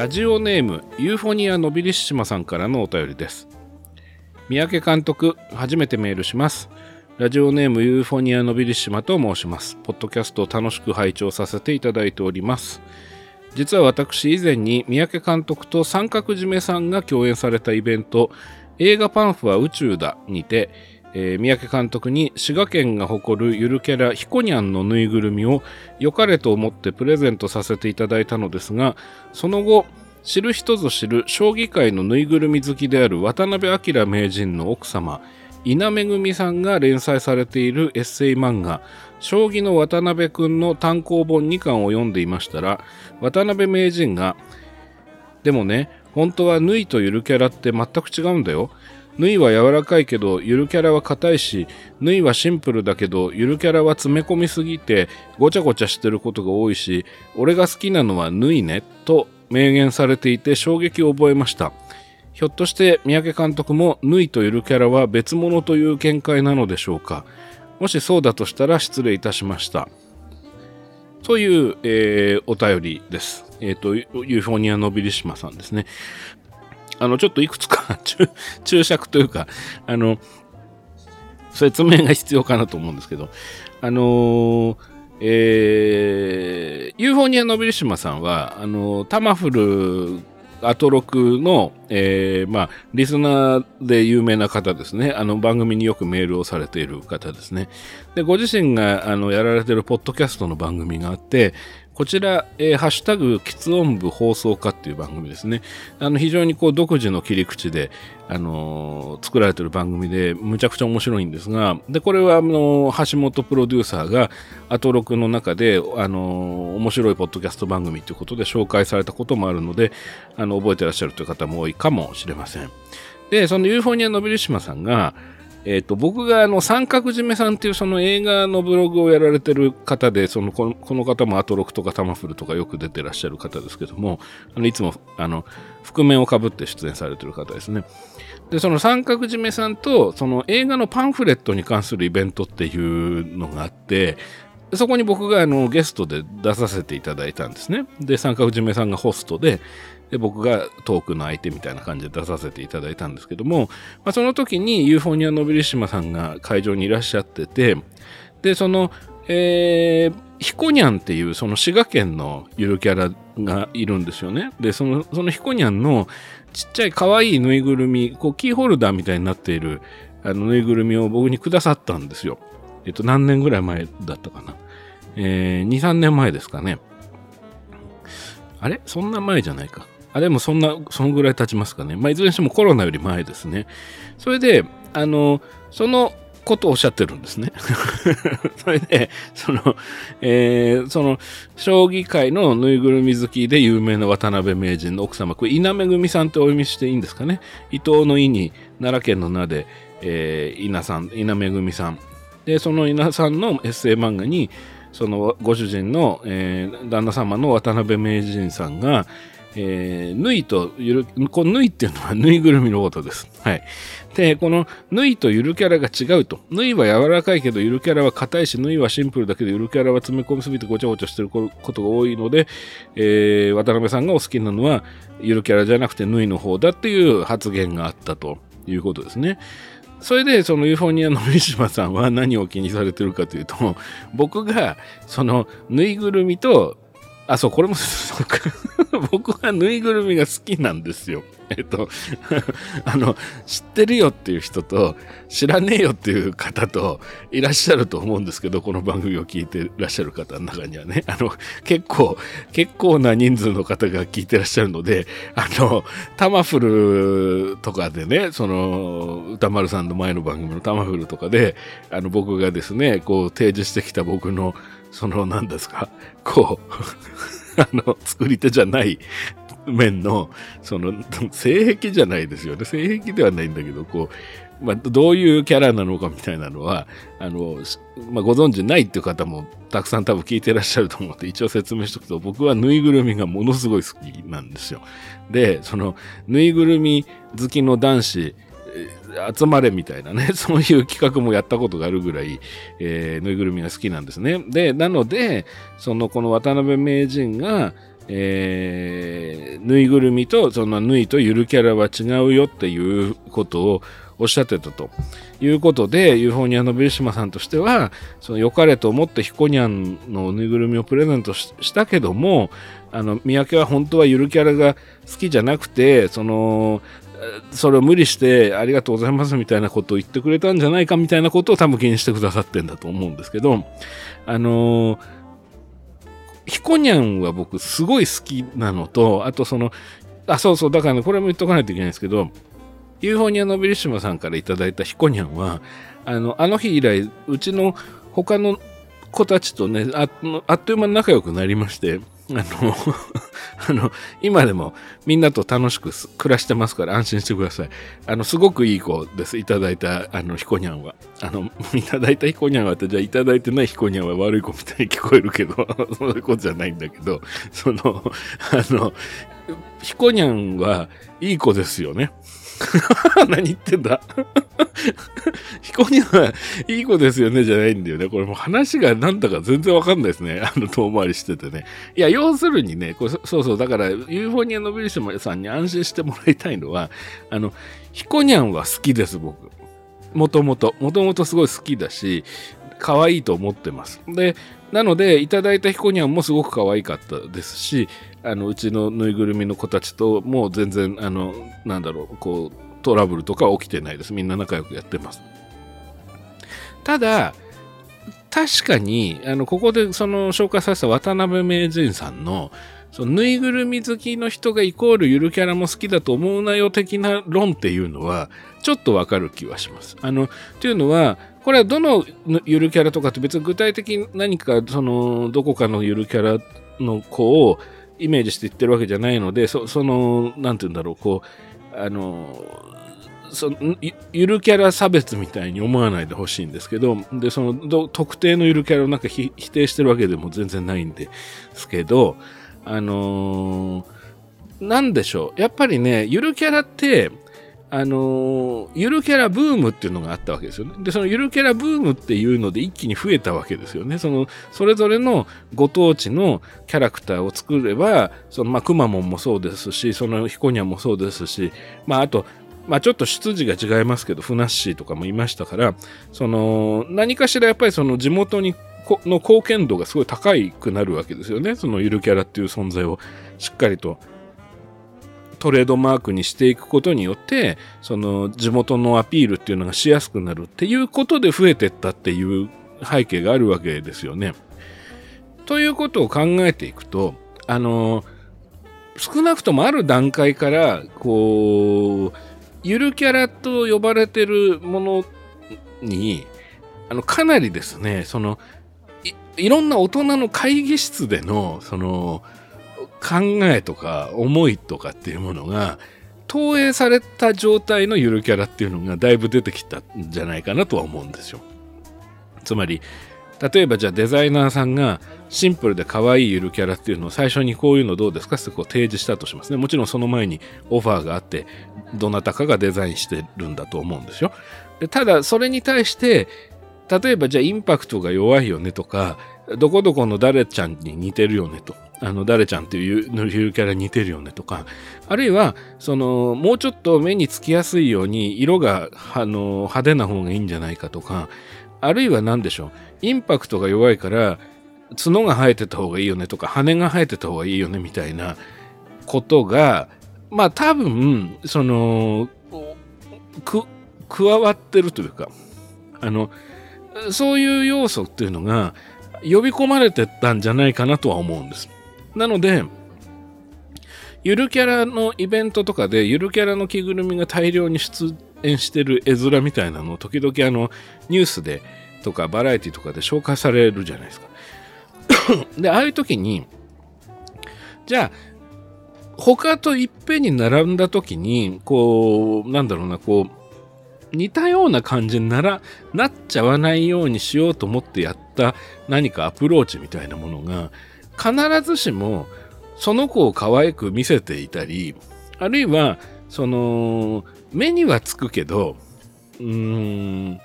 ラジオネームユーフォニアノビリッシマさんからのお便りです。三宅監督初めてメールします。ラジオネームユーフォニアノビリッシマと申します。ポッドキャストを楽しく拝聴させていただいております。実は私以前に三宅監督と三角締めさんが共演されたイベント映画パンフは宇宙だにてえー、三宅監督に滋賀県が誇るゆるキャラひこにゃんのぬいぐるみを良かれと思ってプレゼントさせていただいたのですがその後知る人ぞ知る将棋界のぬいぐるみ好きである渡辺明名人の奥様稲めぐみさんが連載されているエッセイ漫画「将棋の渡辺くん」の単行本2巻を読んでいましたら渡辺名人が「でもね本当はぬいとゆるキャラって全く違うんだよ。縫いは柔らかいけどゆるキャラは硬いしぬいはシンプルだけどゆるキャラは詰め込みすぎてごちゃごちゃしてることが多いし俺が好きなのはぬいねと明言されていて衝撃を覚えましたひょっとして三宅監督もぬいとゆるキャラは別物という見解なのでしょうかもしそうだとしたら失礼いたしましたという、えー、お便りです。えっ、ー、と、ユーフォニア・ノビリシマさんですね。あの、ちょっといくつか 注釈というか、あの、説明が必要かなと思うんですけど、あのー、えー、ユーフォニア・ノビリシマさんは、あの、タマフルアトロクの、えー、まあ、リスナーで有名な方ですね。あの、番組によくメールをされている方ですね。で、ご自身が、あの、やられているポッドキャストの番組があって、こちら、えー、ハッシュタグ、きつ音部放送課っていう番組ですね。あの、非常にこう、独自の切り口で、あのー、作られてる番組で、むちゃくちゃ面白いんですが、で、これは、あのー、橋本プロデューサーが、アトロクの中で、あの面白いポッドキャスト番組ということで紹介されたこともあるので、あの、覚えてらっしゃるという方も多いかもしれません。で、そのユーフォニア・ノビリシマさんが、えっ、ー、と、僕があの、三角締めさんっていうその映画のブログをやられてる方で、その、このこの方もアトロクとかタマフルとかよく出てらっしゃる方ですけども、あの、いつも、あの、覆面をかぶって出演されてる方ですね。で、その三角締めさんと、その映画のパンフレットに関するイベントっていうのがあって、そこに僕があのゲストで出させていただいたんですね。で、三角締めさんがホストで、で、僕がトークの相手みたいな感じで出させていただいたんですけども、まあ、その時にユーフォニア・ノビリシマさんが会場にいらっしゃってて、で、その、えー、ヒコニャンっていうその滋賀県のゆるキャラがいるんですよね。で、その、そのヒコニャンのちっちゃい可愛いぬいぐるみ、こうキーホルダーみたいになっているあのぬいぐるみを僕にくださったんですよ。えっと、何年ぐらい前だったかな。えー、2、3年前ですかね。あれ？そんな前じゃないか。あ、でもそんな、そのぐらい経ちますかね。まあ、いずれにしてもコロナより前ですね。それで、あの、そのことをおっしゃってるんですね。それで、その、えー、その、将棋界のぬいぐるみ好きで有名な渡辺名人の奥様、これ、稲めぐみさんってお読みしていいんですかね。伊藤の伊に、奈良県の名で、えー、稲さん、稲めぐみさん。で、その稲さんのエッセイ漫画に、そのご主人の、えー、旦那様の渡辺名人さんが、えー、縫いとゆる、この縫いっていうのは縫いぐるみのことです。はい。で、この縫いとゆるキャラが違うと。縫いは柔らかいけどゆるキャラは硬いし、縫いはシンプルだけどゆるキャラは詰め込みすぎてごちゃごちゃしてることが多いので、えー、渡辺さんがお好きなのはゆるキャラじゃなくて縫いの方だっていう発言があったということですね。それでそのユーフォニアの三島さんは何を気にされてるかというと僕がそのぬいぐるみとあ、そう、これも、僕はぬいぐるみが好きなんですよ。えっと、あの、知ってるよっていう人と、知らねえよっていう方といらっしゃると思うんですけど、この番組を聞いてらっしゃる方の中にはね、あの、結構、結構な人数の方が聞いてらっしゃるので、あの、タマフルとかでね、その、歌丸さんの前の番組のタマフルとかで、あの、僕がですね、こう、提示してきた僕の、その、何ですか、こう、あの、作り手じゃない面の、その、性癖じゃないですよね。性癖ではないんだけど、こう、まあ、どういうキャラなのかみたいなのは、あの、まあ、ご存知ないっていう方もたくさん多分聞いてらっしゃると思って一応説明しておくと、僕はぬいぐるみがものすごい好きなんですよ。で、その、ぬいぐるみ好きの男子、集まれみたいなね、そういう企画もやったことがあるぐらい、えー、ぬいぐるみが好きなんですね。で、なので、その、この渡辺名人が、えー、ぬいぐるみとそのぬいとゆるキャラは違うよっていうことをおっしゃってたということで、ユーフォニアのベルシマさんとしては、その良かれと思ってヒコニャンのぬいぐるみをプレゼントしたけども、あの、三宅は本当はゆるキャラが好きじゃなくて、その、それを無理してありがとうございますみたいなことを言ってくれたんじゃないかみたいなことを多分気にしてくださってんだと思うんですけど、あのー、ひこにゃんは僕すごい好きなのと、あとその、あ、そうそう、だからね、これも言っとかないといけないんですけど、ユーフォニア・ノビリシマさんからいただいたひこにゃんは、あの、あの日以来、うちの他の子たちとね、ああっという間に仲良くなりまして、あの あの、今でもみんなと楽しく暮らしてますから安心してください。あの、すごくいい子です。いただいた、あの、ひこにゃんは。あの、いただいたヒコニャンはって、じゃあいただいてないヒコニャンは悪い子みたいに聞こえるけど、そういうことじゃないんだけど、その、あの、ヒコニャンはいい子ですよね。何言ってんだ？彦にはいい子ですよねじゃないんだよね。これもう話がなんだか全然わかんないですね。あの遠回りしててね。いや、要するにね、これそうそう、だからユーフォニアのビリシマさんに安心してもらいたいのは、あの、ヒコニャンは好きです、僕。もともと。もともとすごい好きだし、可愛いと思ってます。で、なので、いただいたヒコニャンもすごく可愛かったですし、あの、うちのぬいぐるみの子たちともう全然、あの、なんだろう、こう、トラブルとか起きてないです。みんな仲良くやってます。ただ、確かに、あの、ここでその紹介させた渡辺名人さんの、そのぬいぐるみ好きの人がイコールゆるキャラも好きだと思うなよ的な論っていうのは、ちょっとわかる気はします。あの、というのは、これはどのゆるキャラとかって別に具体的に何かそのどこかのゆるキャラの子をイメージして言ってるわけじゃないのでそその何て言うんだろうこうあのそゆるキャラ差別みたいに思わないでほしいんですけどでその特定のゆるキャラをなんか否定してるわけでも全然ないんですけどあのー、なんでしょう。やっぱりねゆるキャラってあのゆるキャラブームっていうのがあったわけですよね。で、そのゆるキャラブームっていうので一気に増えたわけですよね。その、それぞれのご当地のキャラクターを作れば、その、まあ、くまモンもそうですし、その、ヒコニャもそうですし、まあ、あと、まあ、ちょっと出自が違いますけど、ふなっしーとかもいましたから、その、何かしらやっぱりその地元にの貢献度がすごい高くなるわけですよね。そのゆるキャラっていう存在をしっかりとトレードマークにしていくことによって、その地元のアピールっていうのがしやすくなるっていうことで増えてったっていう背景があるわけですよね。ということを考えていくと、あの、少なくともある段階から、こう、ゆるキャラと呼ばれてるものに、あの、かなりですね、その、いいろんな大人の会議室での、その、考えとか思いとかっていうものが投影された状態のゆるキャラっていうのがだいぶ出てきたんじゃないかなとは思うんですよ。つまり例えばじゃあデザイナーさんがシンプルで可愛いゆるキャラっていうのを最初にこういうのどうですかってこう提示したとしますね。もちろんその前にオファーがあってどなたかがデザインしてるんだと思うんですよ。でただそれに対して例えばじゃあインパクトが弱いよねとかどこどこの誰ちゃんに似てるよねとあの、誰ちゃんっていうゆるキャラ似てるよねとか、あるいは、その、もうちょっと目につきやすいように色が、あの、派手な方がいいんじゃないかとか、あるいは何でしょう、インパクトが弱いから、角が生えてた方がいいよねとか、羽が生えてた方がいいよねみたいなことが、まあ多分、その、く、加わってるというか、あの、そういう要素っていうのが呼び込まれてたんじゃないかなとは思うんです。なので、ゆるキャラのイベントとかで、ゆるキャラの着ぐるみが大量に出演してる絵面みたいなのを時々あの、ニュースでとかバラエティとかで紹介されるじゃないですか。で、ああいう時に、じゃあ、他といっぺんに並んだ時に、こう、なんだろうな、こう、似たような感じになら、なっちゃわないようにしようと思ってやった何かアプローチみたいなものが、必ずしもその子を可愛く見せていたり、あるいは、その、目にはつくけど、うーん、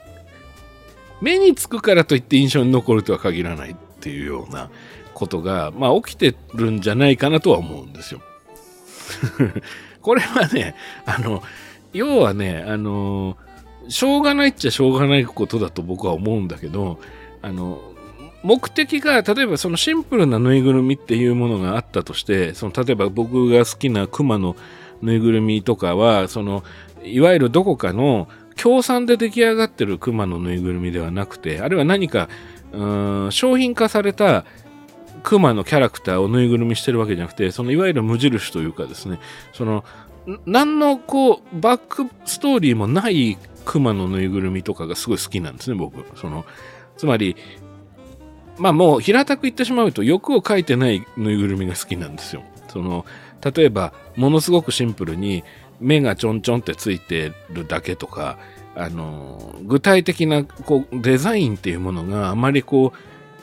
目につくからといって印象に残るとは限らないっていうようなことが、まあ、起きてるんじゃないかなとは思うんですよ。これはね、あの、要はね、あの、しょうがないっちゃしょうがないことだと僕は思うんだけど、あの、目的が、例えばそのシンプルなぬいぐるみっていうものがあったとして、その例えば僕が好きなクマのぬいぐるみとかは、その、いわゆるどこかの協賛で出来上がってるクマのぬいぐるみではなくて、あるいは何か、うん商品化されたクマのキャラクターをぬいぐるみしてるわけじゃなくて、そのいわゆる無印というかですね、その、何のこう、バックストーリーもないクマのぬいぐるみとかがすごい好きなんですね、僕。その、つまり、まあもう平たく言ってしまうと欲を書いてないぬいぐるみが好きなんですよ。その、例えば、ものすごくシンプルに目がちょんちょんってついてるだけとか、あの、具体的なこうデザインっていうものがあまりこう、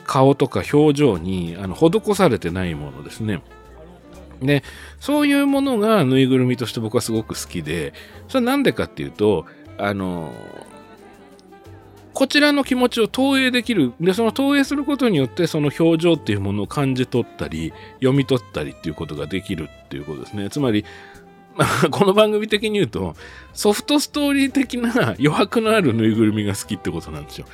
顔とか表情にあの施されてないものですね。で、そういうものがぬいぐるみとして僕はすごく好きで、それはなんでかっていうと、あの、こちらの気持ちを投影できる。で、その投影することによって、その表情っていうものを感じ取ったり、読み取ったりっていうことができるっていうことですね。つまり、まあ、この番組的に言うと、ソフトストーリー的な余白のあるぬいぐるみが好きってことなんですよ。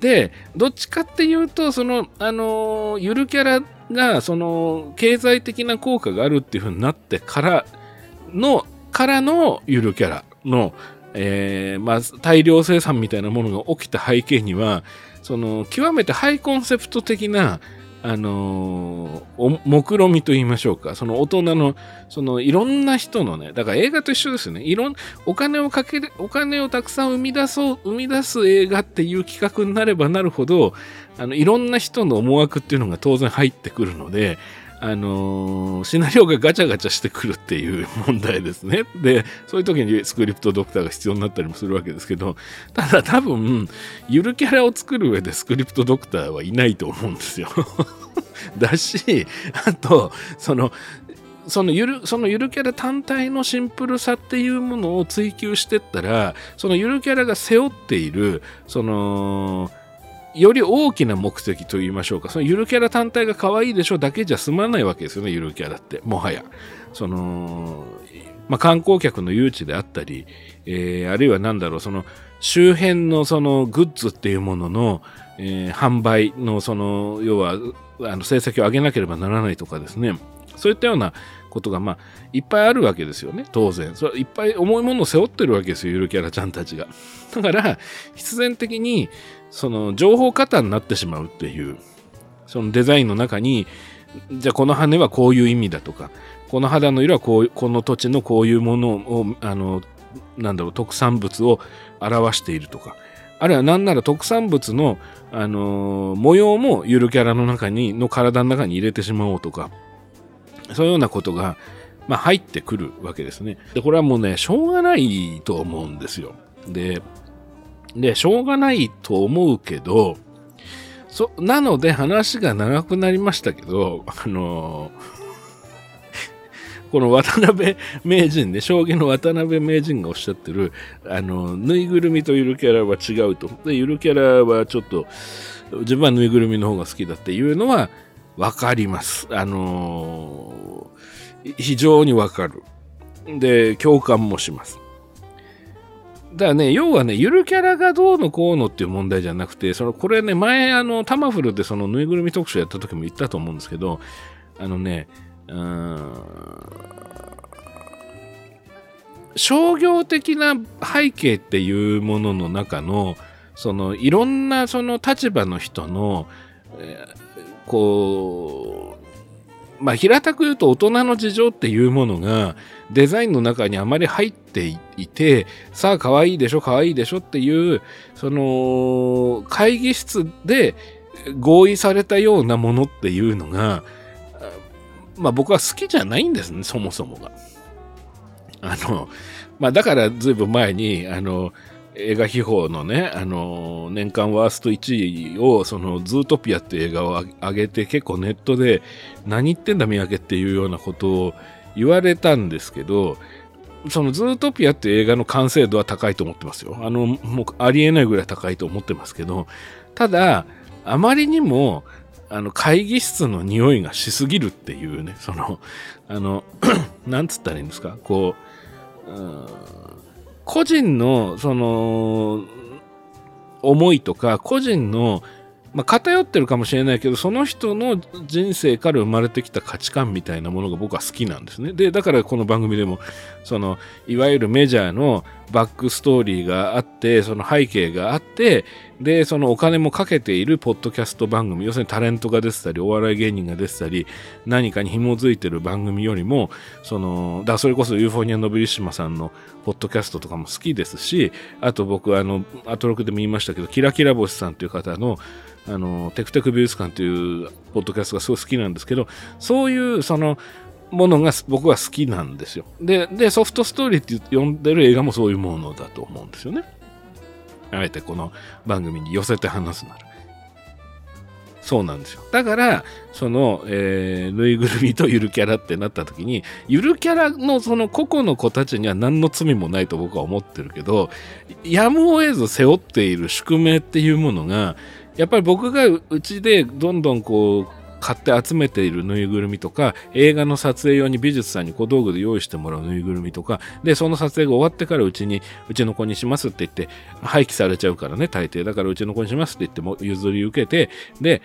で、どっちかっていうと、その、あの、ゆるキャラが、その、経済的な効果があるっていう風になってからの、からのゆるキャラの、えー、まあ、大量生産みたいなものが起きた背景には、その、極めてハイコンセプト的な、あのー、目論みと言いましょうか。その大人の、そのいろんな人のね、だから映画と一緒ですよね。いろん、お金をかける、お金をたくさん生み出そう、生み出す映画っていう企画になればなるほど、あの、いろんな人の思惑っていうのが当然入ってくるので、あのー、シナリオがガチャガチャしてくるっていう問題ですね。で、そういう時にスクリプトドクターが必要になったりもするわけですけど、ただ多分、ゆるキャラを作る上でスクリプトドクターはいないと思うんですよ。だし、あと、その、そのゆる、そのゆるキャラ単体のシンプルさっていうものを追求してったら、そのゆるキャラが背負っている、その、より大きな目的と言いましょうか、そのゆるキャラ単体が可愛いでしょだけじゃ済まないわけですよね、ゆるキャラって。もはや。その、まあ、観光客の誘致であったり、えー、あるいは何だろう、その、周辺のそのグッズっていうものの、えー、販売のその、要は、あの成績を上げなければならないとかですね、そういったようなことが、まあ、いっぱいあるわけですよね、当然。それいっぱい重いものを背負ってるわけですよ、ゆるキャラちゃんたちが。だから、必然的に、その情報過多になってしまうっていう、そのデザインの中に、じゃあこの羽はこういう意味だとか、この肌の色はこうこの土地のこういうものを、あの、なんだろう、特産物を表しているとか、あるいは何なら特産物の、あのー、模様もゆるキャラの中に、の体の中に入れてしまおうとか、そういうようなことが、まあ、入ってくるわけですね。で、これはもうね、しょうがないと思うんですよ。で、で、しょうがないと思うけど、そ、なので話が長くなりましたけど、あの この渡辺名人ね、将棋の渡辺名人がおっしゃってる、あの、ぬいぐるみとゆるキャラは違うと。で、ゆるキャラはちょっと、自分はぬいぐるみの方が好きだっていうのは、わかります。あのー、非常にわかる。で、共感もします。だからね、要はね、ゆるキャラがどうのこうのっていう問題じゃなくて、その、これね、前、あの、タマフルでそのぬいぐるみ特集やった時も言ったと思うんですけど、あのね、商業的な背景っていうものの中の、その、いろんなその立場の人の、え、こう、まあ、平たく言うと大人の事情っていうものが、デザインの中にあまり入ってていて、さあ可愛いでしょ、可愛いでしょっていう、その、会議室で合意されたようなものっていうのが、まあ僕は好きじゃないんですね、そもそもが。あの、まあだからずいぶん前に、あの、映画秘宝のね、あの、年間ワースト1位を、その、ズートピアって映画を上げて、結構ネットで、何言ってんだ、三宅っていうようなことを言われたんですけど、そのズートピアって映画の完成度は高いと思ってますよ。あの、もうありえないぐらい高いと思ってますけど、ただ、あまりにも、あの、会議室の匂いがしすぎるっていうね、その、あの、なんつったらいいんですか、こう、う個人の、その、思いとか、個人の、まあ、偏ってるかもしれないけど、その人の人生から生まれてきた価値観みたいなものが僕は好きなんですね。で、だからこの番組でも、その、いわゆるメジャーのバックストーリーがあって、その背景があって、で、そのお金もかけているポッドキャスト番組、要するにタレントが出てたり、お笑い芸人が出てたり、何かに紐づいてる番組よりも、その、だそれこそユーフォニア・ノビリッシマさんのポッドキャストとかも好きですし、あと僕、あの、アトロクでも言いましたけど、キラキラ星さんという方の、あの、テクテク美術館というポッドキャストがすごい好きなんですけど、そういうそのものが僕は好きなんですよ。で、で、ソフトストーリーって呼んでる映画もそういうものだと思うんですよね。あえてこの番組に寄せて話すなら。そうなんですよ。だから、その、えー、ぬいぐるみとゆるキャラってなった時に、ゆるキャラのその個々の子たちには何の罪もないと僕は思ってるけど、やむを得ず背負っている宿命っていうものが、やっぱり僕がうちでどんどんこう買って集めているぬいぐるみとか、映画の撮影用に美術さんに小道具で用意してもらうぬいぐるみとか、で、その撮影が終わってからうちに、うちの子にしますって言って、廃棄されちゃうからね、大抵。だからうちの子にしますって言っても譲り受けて、で、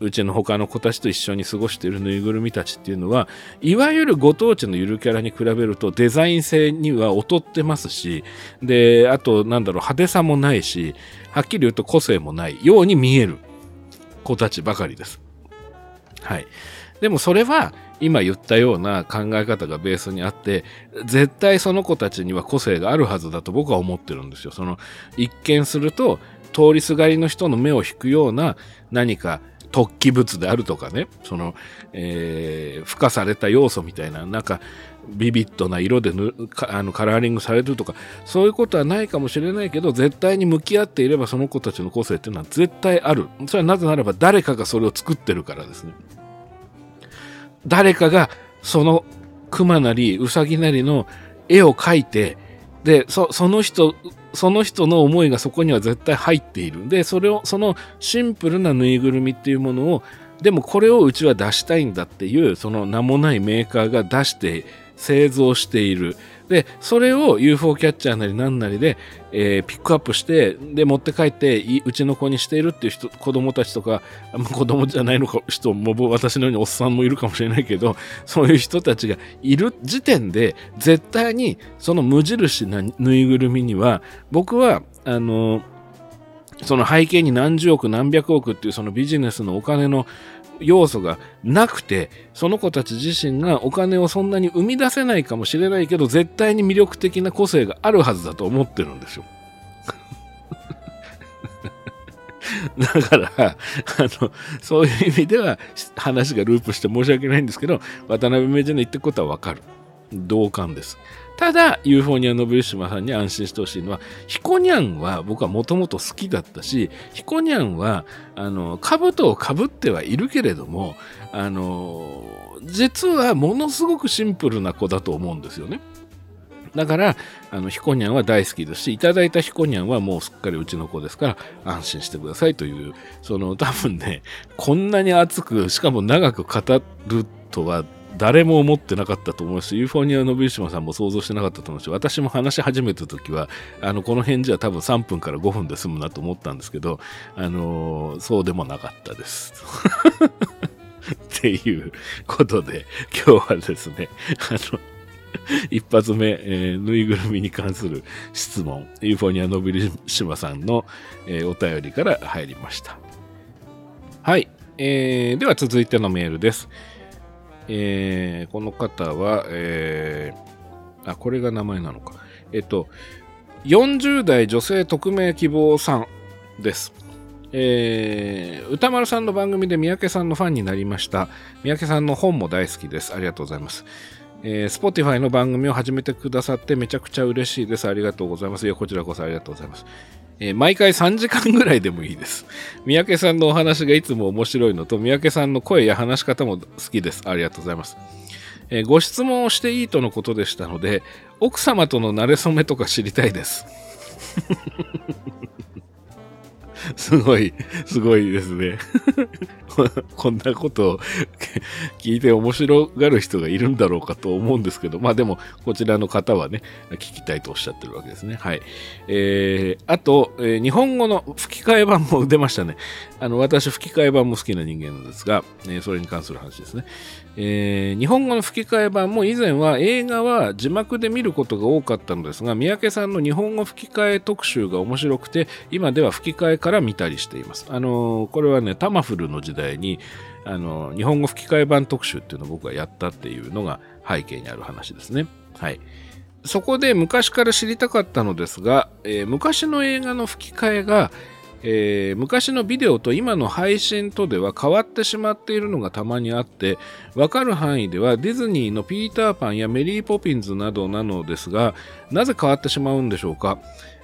うちの他の子たちと一緒に過ごしているぬいぐるみたちっていうのは、いわゆるご当地のゆるキャラに比べるとデザイン性には劣ってますし、で、あと、なんだろう、派手さもないし、はっきり言うと個性もないように見える子たちばかりです。はい。でもそれは今言ったような考え方がベースにあって、絶対その子たちには個性があるはずだと僕は思ってるんですよ。その一見すると通りすがりの人の目を引くような何か突起物であるとかね、その、えー、付加された要素みたいな、なんか、ビビッドな色でぬあのカラーリングされるとか、そういうことはないかもしれないけど、絶対に向き合っていればその子たちの個性っていうのは絶対ある。それはなぜならば誰かがそれを作ってるからですね。誰かがその熊なりウサギなりの絵を描いて、で、そその人、その人の思いがそこには絶対入っている。で、それを、そのシンプルなぬいぐるみっていうものを、でもこれをうちは出したいんだっていう、その名もないメーカーが出して製造している。で、それを UFO キャッチャーなり何なりで、えー、ピックアップして、で、持って帰って、うちの子にしているっていう人、子供たちとか、子供じゃないのか、人も、私のようにおっさんもいるかもしれないけど、そういう人たちがいる時点で、絶対にその無印なぬいぐるみには、僕は、あの、その背景に何十億何百億っていうそのビジネスのお金の要素がなくて、その子たち自身がお金をそんなに生み出せないかもしれないけど、絶対に魅力的な個性があるはずだと思ってるんですよ。だから、あの、そういう意味では話がループして申し訳ないんですけど、渡辺名人の言ってることはわかる。同感です。ただ、ユーフォニア・ノブリシマさんに安心してほしいのは、ヒコニャンは僕はもともと好きだったし、ヒコニャンは、あの、兜をかぶってはいるけれども、あの、実はものすごくシンプルな子だと思うんですよね。だから、あの、ヒコニャンは大好きですし、いただいたヒコニャンはもうすっかりうちの子ですから、安心してくださいという、その、多分ね、こんなに熱く、しかも長く語るとは誰も思ってなかったと思うし、ユーフォニアのビルシマさんも想像してなかったと思うし、私も話し始めた時は、あの、この辺じゃ多分3分から5分で済むなと思ったんですけど、あのー、そうでもなかったです。っていうことで、今日はですね、あの、一発目、えー、ぬいぐるみに関する質問、ユーフォニアのビルシマさんの、えー、お便りから入りました。はい。えー、では続いてのメールです。えー、この方は、えー、あ、これが名前なのか。えっと、40代女性匿名希望さんです。えー、歌丸さんの番組で三宅さんのファンになりました。三宅さんの本も大好きです。ありがとうございます。えー、Spotify の番組を始めてくださってめちゃくちゃ嬉しいです。ありがとうございます。いや、こちらこそありがとうございます。えー、毎回3時間ぐらいでもいいです。三宅さんのお話がいつも面白いのと、三宅さんの声や話し方も好きです。ありがとうございます。えー、ご質問をしていいとのことでしたので、奥様との馴れ初めとか知りたいです。すごい、すごいですね。こんなことを聞いて面白がる人がいるんだろうかと思うんですけど、まあでも、こちらの方はね、聞きたいとおっしゃってるわけですね。はい。えー、あと、えー、日本語の吹き替え版も出ましたね。あの、私、吹き替え版も好きな人間なんですが、えー、それに関する話ですね。えー、日本語の吹き替え版も以前は映画は字幕で見ることが多かったのですが、三宅さんの日本語吹き替え特集が面白くて、今では吹き替えから見たりしています。あのー、これはね、タマフルの時代に、あのー、日本語吹き替え版特集っていうのを僕がやったっていうのが背景にある話ですね。はい。そこで昔から知りたかったのですが、えー、昔の映画の吹き替えが、えー、昔のビデオと今の配信とでは変わってしまっているのがたまにあってわかる範囲ではディズニーのピーターパンやメリーポピンズなどなのですがなぜ変わってしまうんでしょうか、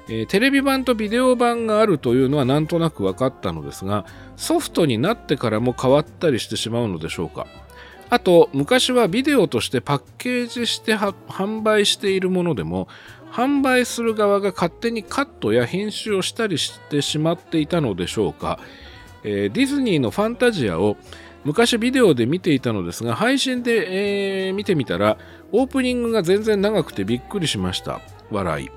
えー、テレビ版とビデオ版があるというのはなんとなく分かったのですがソフトになってからも変わったりしてしまうのでしょうか？あと昔はビデオとしてパッケージして販売しているものでも販売する側が勝手にカットや編集をしたりしてしまっていたのでしょうか、えー、ディズニーのファンタジアを昔ビデオで見ていたのですが配信で、えー、見てみたらオープニングが全然長くてびっくりしました笑い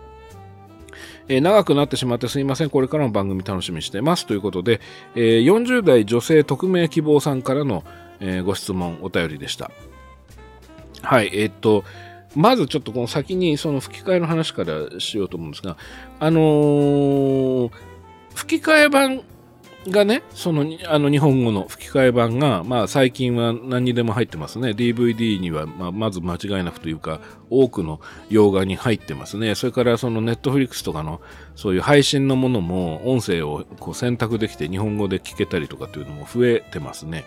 えー、長くなってしまってすいません。これからの番組楽しみにしてます。ということで、えー、40代女性匿名希望さんからの、え、ご質問、お便りでした。はい、え、っと、まずちょっとこの先にその吹き替えの話からしようと思うんですが、あのー、吹き替え版がね、そのあの日本語の吹き替え版が、まあ、最近は何にでも入ってますね。DVD には、まあ、まず間違いなくというか、多くの洋画に入ってますね。それからそのネットフリックスとかのそういう配信のものも音声をこう選択できて日本語で聞けたりとかっていうのも増えてますね。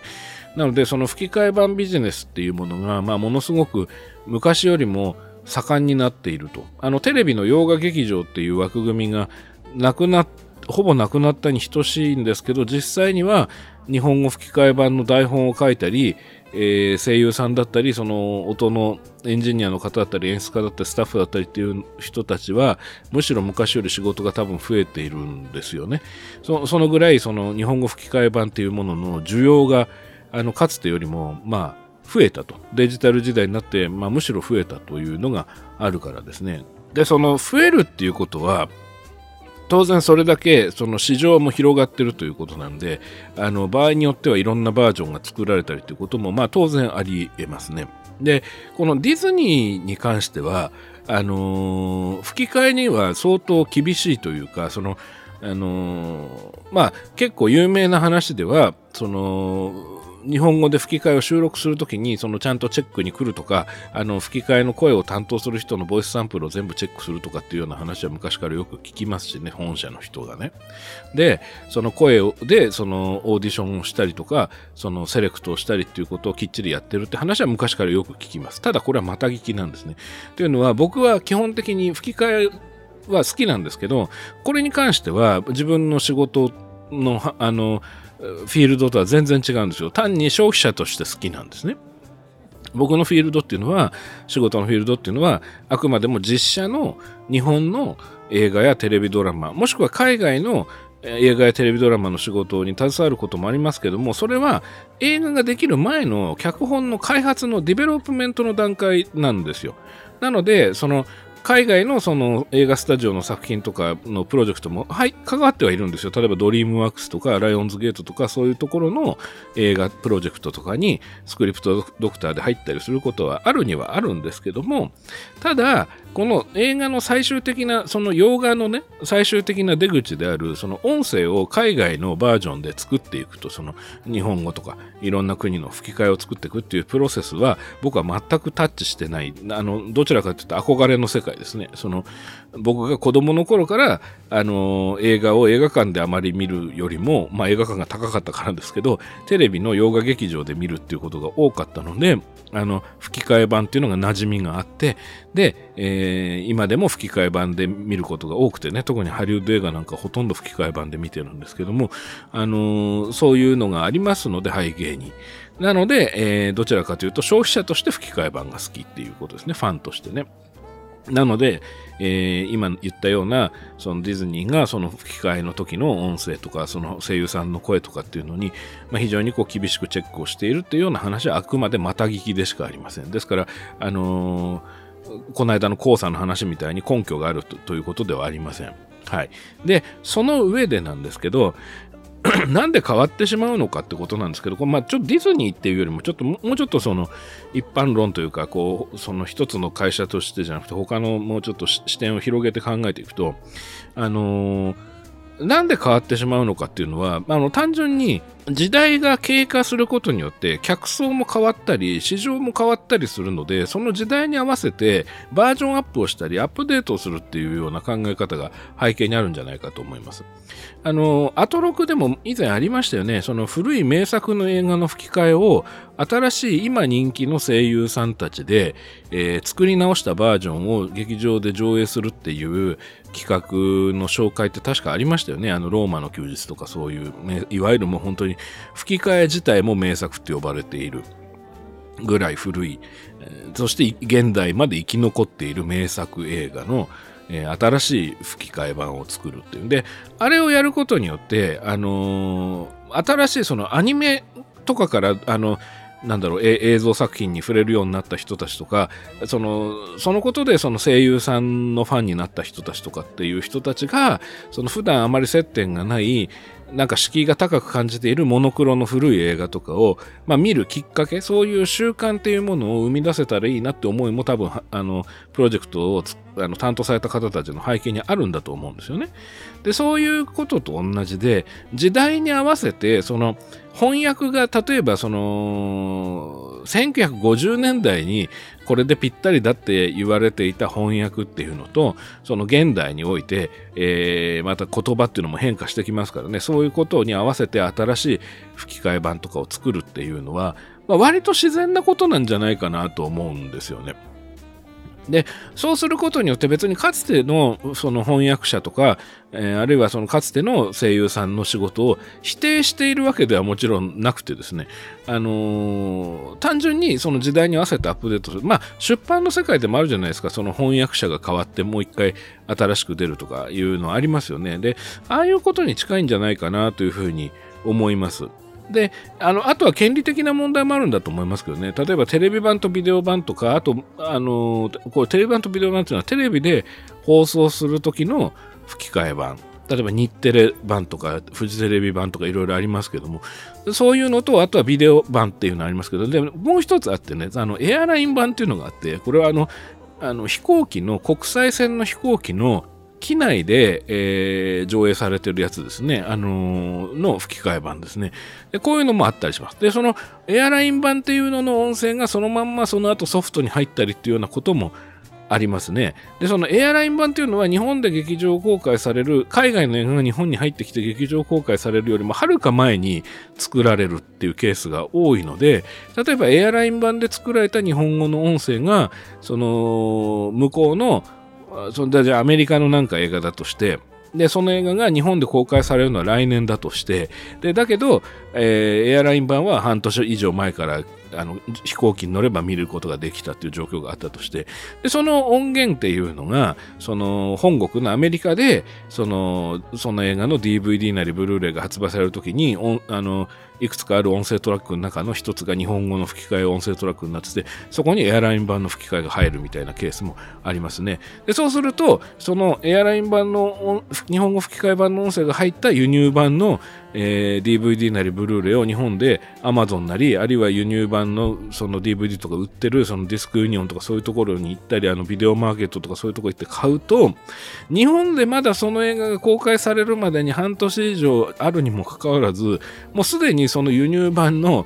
なので、その吹き替え版ビジネスっていうものが、まあ、ものすごく昔よりも盛んになっていると。あの、テレビの洋画劇場っていう枠組みがなくなほぼなくなったに等しいんですけど実際には日本語吹き替え版の台本を書いたり、えー、声優さんだったりその音のエンジニアの方だったり演出家だったりスタッフだったりっていう人たちはむしろ昔より仕事が多分増えているんですよねそのぐらいその日本語吹き替え版っていうものの需要があのかつてよりもまあ増えたと。デジタル時代になって、まあ、むしろ増えたというのがあるからですね。でその増えるっていうことは当然それだけその市場も広がってるということなんであの場合によってはいろんなバージョンが作られたりということもまあ当然ありえますね。でこのディズニーに関してはあのー、吹き替えには相当厳しいというかそのあのー、まあ結構有名な話ではその日本語で吹き替えを収録するときに、そのちゃんとチェックに来るとか、あの、吹き替えの声を担当する人のボイスサンプルを全部チェックするとかっていうような話は昔からよく聞きますしね、本社の人がね。で、その声を、で、そのオーディションをしたりとか、そのセレクトをしたりっていうことをきっちりやってるって話は昔からよく聞きます。ただこれはまた聞きなんですね。というのは、僕は基本的に吹き替えは好きなんですけど、これに関しては自分の仕事の、あの、フィールドとは全然違うんですよ。単に消費者として好きなんですね。僕のフィールドっていうのは、仕事のフィールドっていうのは、あくまでも実写の日本の映画やテレビドラマ、もしくは海外の映画やテレビドラマの仕事に携わることもありますけども、それは映画ができる前の脚本の開発のディベロップメントの段階なんですよ。なので、その海外のその映画スタジオの作品とかのプロジェクトも、はい、関わってはいるんですよ。例えばドリームワークスとかライオンズゲートとかそういうところの映画プロジェクトとかにスクリプトドクターで入ったりすることはあるにはあるんですけども、ただ、この映画の最終的な、その洋画のね、最終的な出口である、その音声を海外のバージョンで作っていくと、その日本語とかいろんな国の吹き替えを作っていくっていうプロセスは僕は全くタッチしてない、あの、どちらかというと憧れの世界ですね。その、僕が子供の頃から、あの、映画を映画館であまり見るよりも、まあ映画館が高かったからですけど、テレビの洋画劇場で見るっていうことが多かったので、あの、吹き替え版っていうのが馴染みがあって、で、えー、今でも吹き替え版で見ることが多くてね、特にハリウッド映画なんかほとんど吹き替え版で見てるんですけども、あの、そういうのがありますので、背景に。なので、えー、どちらかというと消費者として吹き替え版が好きっていうことですね、ファンとしてね。なので、えー、今言ったようなそのディズニーがその吹き替えの時の音声とかその声優さんの声とかっていうのに、まあ、非常にこう厳しくチェックをしているっていうような話はあくまでまた聞きでしかありませんですからあのー、この間の黄さんの話みたいに根拠があるということではありません。はい。で、その上でなんですけど、なんで変わってしまうのかってことなんですけど、これまあちょっとディズニーっていうよりも、ちょっともうちょっとその一般論というか、こう、その一つの会社としてじゃなくて、他のもうちょっと視点を広げて考えていくと、あのー、なんで変わってしまうのかっていうのは、あの単純に時代が経過することによって客層も変わったり市場も変わったりするのでその時代に合わせてバージョンアップをしたりアップデートをするっていうような考え方が背景にあるんじゃないかと思います。あの、アトロクでも以前ありましたよね。その古い名作の映画の吹き替えを新しい今人気の声優さんたちで、えー、作り直したバージョンを劇場で上映するっていう企画の紹介って確かありましたよね。あの、ローマの休日とかそういう、いわゆるもう本当に吹き替え自体も名作って呼ばれているぐらい古い、そして現代まで生き残っている名作映画の、えー、新しい吹き替え版を作るっていうんで、あれをやることによって、あのー、新しいそのアニメとかから、あの、なんだろう、映像作品に触れるようになった人たちとか、その、そのことでその声優さんのファンになった人たちとかっていう人たちが、その普段あまり接点がない、なんか敷居が高く感じているモノクロの古い映画とかを、まあ、見るきっかけ、そういう習慣っていうものを生み出せたらいいなって思いも多分、あの、プロジェクトをあの担当された方たちの背景にあるんだと思うんですよね。で、そういうことと同じで、時代に合わせて、その、翻訳が例えばその1950年代にこれでぴったりだって言われていた翻訳っていうのとその現代において、えー、また言葉っていうのも変化してきますからねそういうことに合わせて新しい吹き替え版とかを作るっていうのは、まあ、割と自然なことなんじゃないかなと思うんですよね。で、そうすることによって別にかつてのその翻訳者とか、えー、あるいはそのかつての声優さんの仕事を否定しているわけではもちろんなくてですね、あのー、単純にその時代に合わせてアップデートする。まあ、出版の世界でもあるじゃないですか、その翻訳者が変わってもう一回新しく出るとかいうのありますよね。で、ああいうことに近いんじゃないかなというふうに思います。であのあとは権利的な問題もあるんだと思いますけどね、例えばテレビ版とビデオ版とか、あと、あのこうテレビ版とビデオ版っていうのはテレビで放送する時の吹き替え版、例えば日テレ版とかフジテレビ版とかいろいろありますけども、そういうのと、あとはビデオ版っていうのありますけど、でもう一つあってね、あのエアライン版っていうのがあって、これはあのあの飛行機の国際線の飛行機の機内で、えー、上映されてるやつですね、あのー、の吹き替え版ですねで。こういうのもあったりします。で、そのエアライン版っていうのの音声がそのまんまその後ソフトに入ったりっていうようなこともありますね。で、そのエアライン版っていうのは日本で劇場公開される、海外の映画が日本に入ってきて劇場公開されるよりもはるか前に作られるっていうケースが多いので、例えばエアライン版で作られた日本語の音声が、その向こうのそじゃあアメリカのなんか映画だとしてでその映画が日本で公開されるのは来年だとしてでだけど、えー、エアライン版は半年以上前からあの飛行機に乗れば見ることができたという状況があったとしてでその音源っていうのがその本国のアメリカでそのその映画の DVD なりブルーレイが発売される時にあのいくつかある音声トラックの中の一つが日本語の吹き替え音声トラックになってて、そこにエアライン版の吹き替えが入るみたいなケースもありますね。でそうすると、そのエアライン版の日本語吹き替え版の音声が入った輸入版のえー、DVD なりブルーレイを日本で Amazon なり、あるいは輸入版のその DVD とか売ってるそのディスクユニオンとかそういうところに行ったり、あのビデオマーケットとかそういうところ行って買うと、日本でまだその映画が公開されるまでに半年以上あるにもかかわらず、もうすでにその輸入版の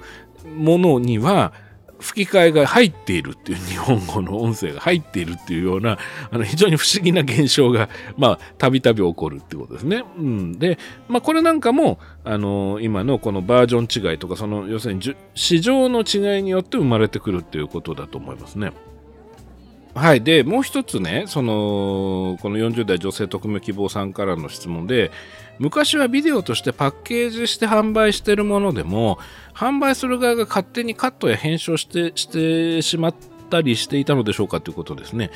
ものには、吹き替えが入っているっていう日本語の音声が入っているっていうようなあの非常に不思議な現象がまあたびたび起こるってことですね。うん、で、まあ、これなんかもあの今のこのバージョン違いとかその要するに市場の違いによって生まれてくるっていうことだと思いますね。はい。で、もう一つね、その、この40代女性特命希望さんからの質問で、昔はビデオとしてパッケージして販売してるものでも、販売する側が勝手にカットや編集してしてしまったりしていたのでしょうかということですね。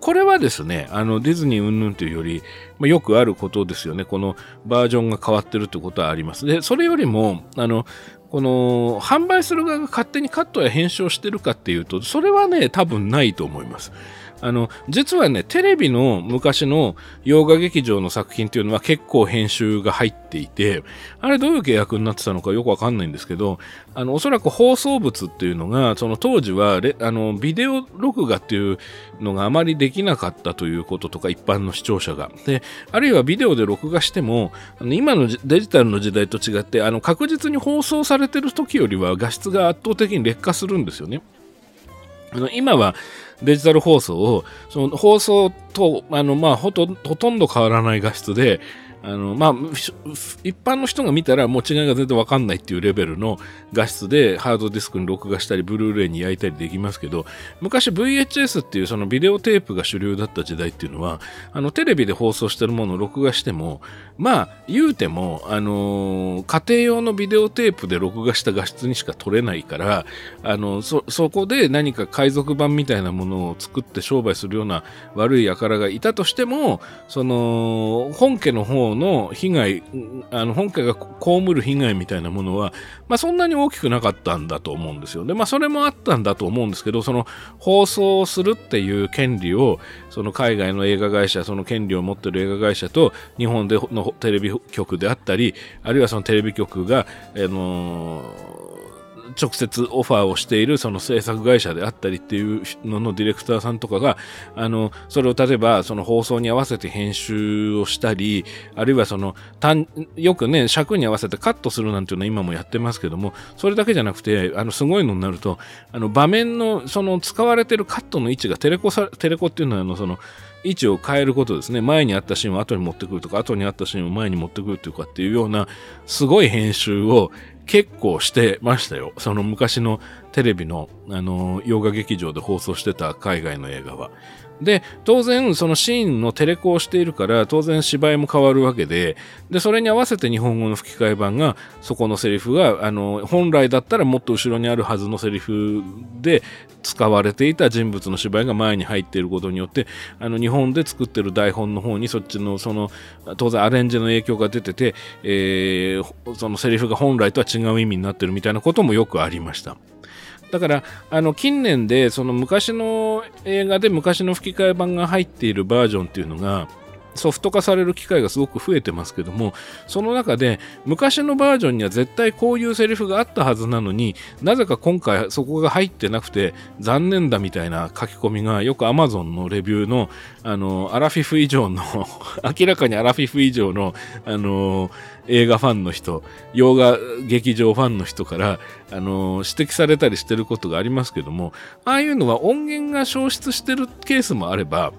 これはですね、あのディズニー云々というより、まあ、よくあることですよね。このバージョンが変わってるということはあります。で、それよりも、あの、この販売する側が勝手にカットや編集をしてるかっていうと、それはね、多分ないと思います。あの、実はね、テレビの昔の洋画劇場の作品っていうのは結構編集が入っていて、あれどういう契約になってたのかよくわかんないんですけど、あの、おそらく放送物っていうのが、その当時はあの、ビデオ録画っていうのがあまりできなかったということとか、一般の視聴者が。で、あるいはビデオで録画しても、あの今のデジタルの時代と違って、あの、確実に放送されてる時よりは画質が圧倒的に劣化するんですよね。あの今はデジタル放送を、その放送と、あの、まあ、ほと、ほとんど変わらない画質で、あの、まあ、一般の人が見たらもう違いが全然わかんないっていうレベルの画質でハードディスクに録画したり、ブルーレイに焼いたりできますけど、昔 VHS っていうそのビデオテープが主流だった時代っていうのは、あの、テレビで放送してるものを録画しても、まあ、言うても、あのー、家庭用のビデオテープで録画した画質にしか撮れないから、あの、そ、そこで何か海賊版みたいなものを作って商売するような悪い輩がいたとしても、その、本家の方の被害、あの本家が被る被害みたいなものは、まあ、そんなに大きくなかったんだと思うんですよ。で、まあ、それもあったんだと思うんですけど、その放送するっていう権利を、その海外の映画会社、その権利を持ってる映画会社と日本でのテレビ局であったり、あるいはそのテレビ局が、あのー直接オファーをしているその制作会社であったりっていうののディレクターさんとかが、あの、それを例えばその放送に合わせて編集をしたり、あるいはその、よくね、尺に合わせてカットするなんていうのは今もやってますけども、それだけじゃなくて、あの、すごいのになると、あの、場面の、その使われてるカットの位置がテレコさ、テレコっていうのは、あの、その、位置を変えることですね。前にあったシーンを後に持ってくるとか、後にあったシーンを前に持ってくるというかっていうような、すごい編集を結構してましたよ。その昔のテレビの、あの、洋画劇場で放送してた海外の映画は。で、当然、そのシーンのテレコをしているから、当然芝居も変わるわけで、で、それに合わせて日本語の吹き替え版が、そこのセリフが、あの、本来だったらもっと後ろにあるはずのセリフで使われていた人物の芝居が前に入っていることによって、あの、日本で作ってる台本の方に、そっちの、その、当然アレンジの影響が出てて、えー、そのセリフが本来とは違う意味になってるみたいなこともよくありました。だから、あの、近年で、その昔の映画で昔の吹き替え版が入っているバージョンっていうのが、ソフト化される機会がすごく増えてますけども、その中で昔のバージョンには絶対こういうセリフがあったはずなのになぜか今回そこが入ってなくて残念だみたいな書き込みがよく Amazon のレビューのあのアラフィフ以上の 明らかにアラフィフ以上のあの映画ファンの人洋画劇場ファンの人からあの指摘されたりしてることがありますけどもああいうのは音源が消失してるケースもあれば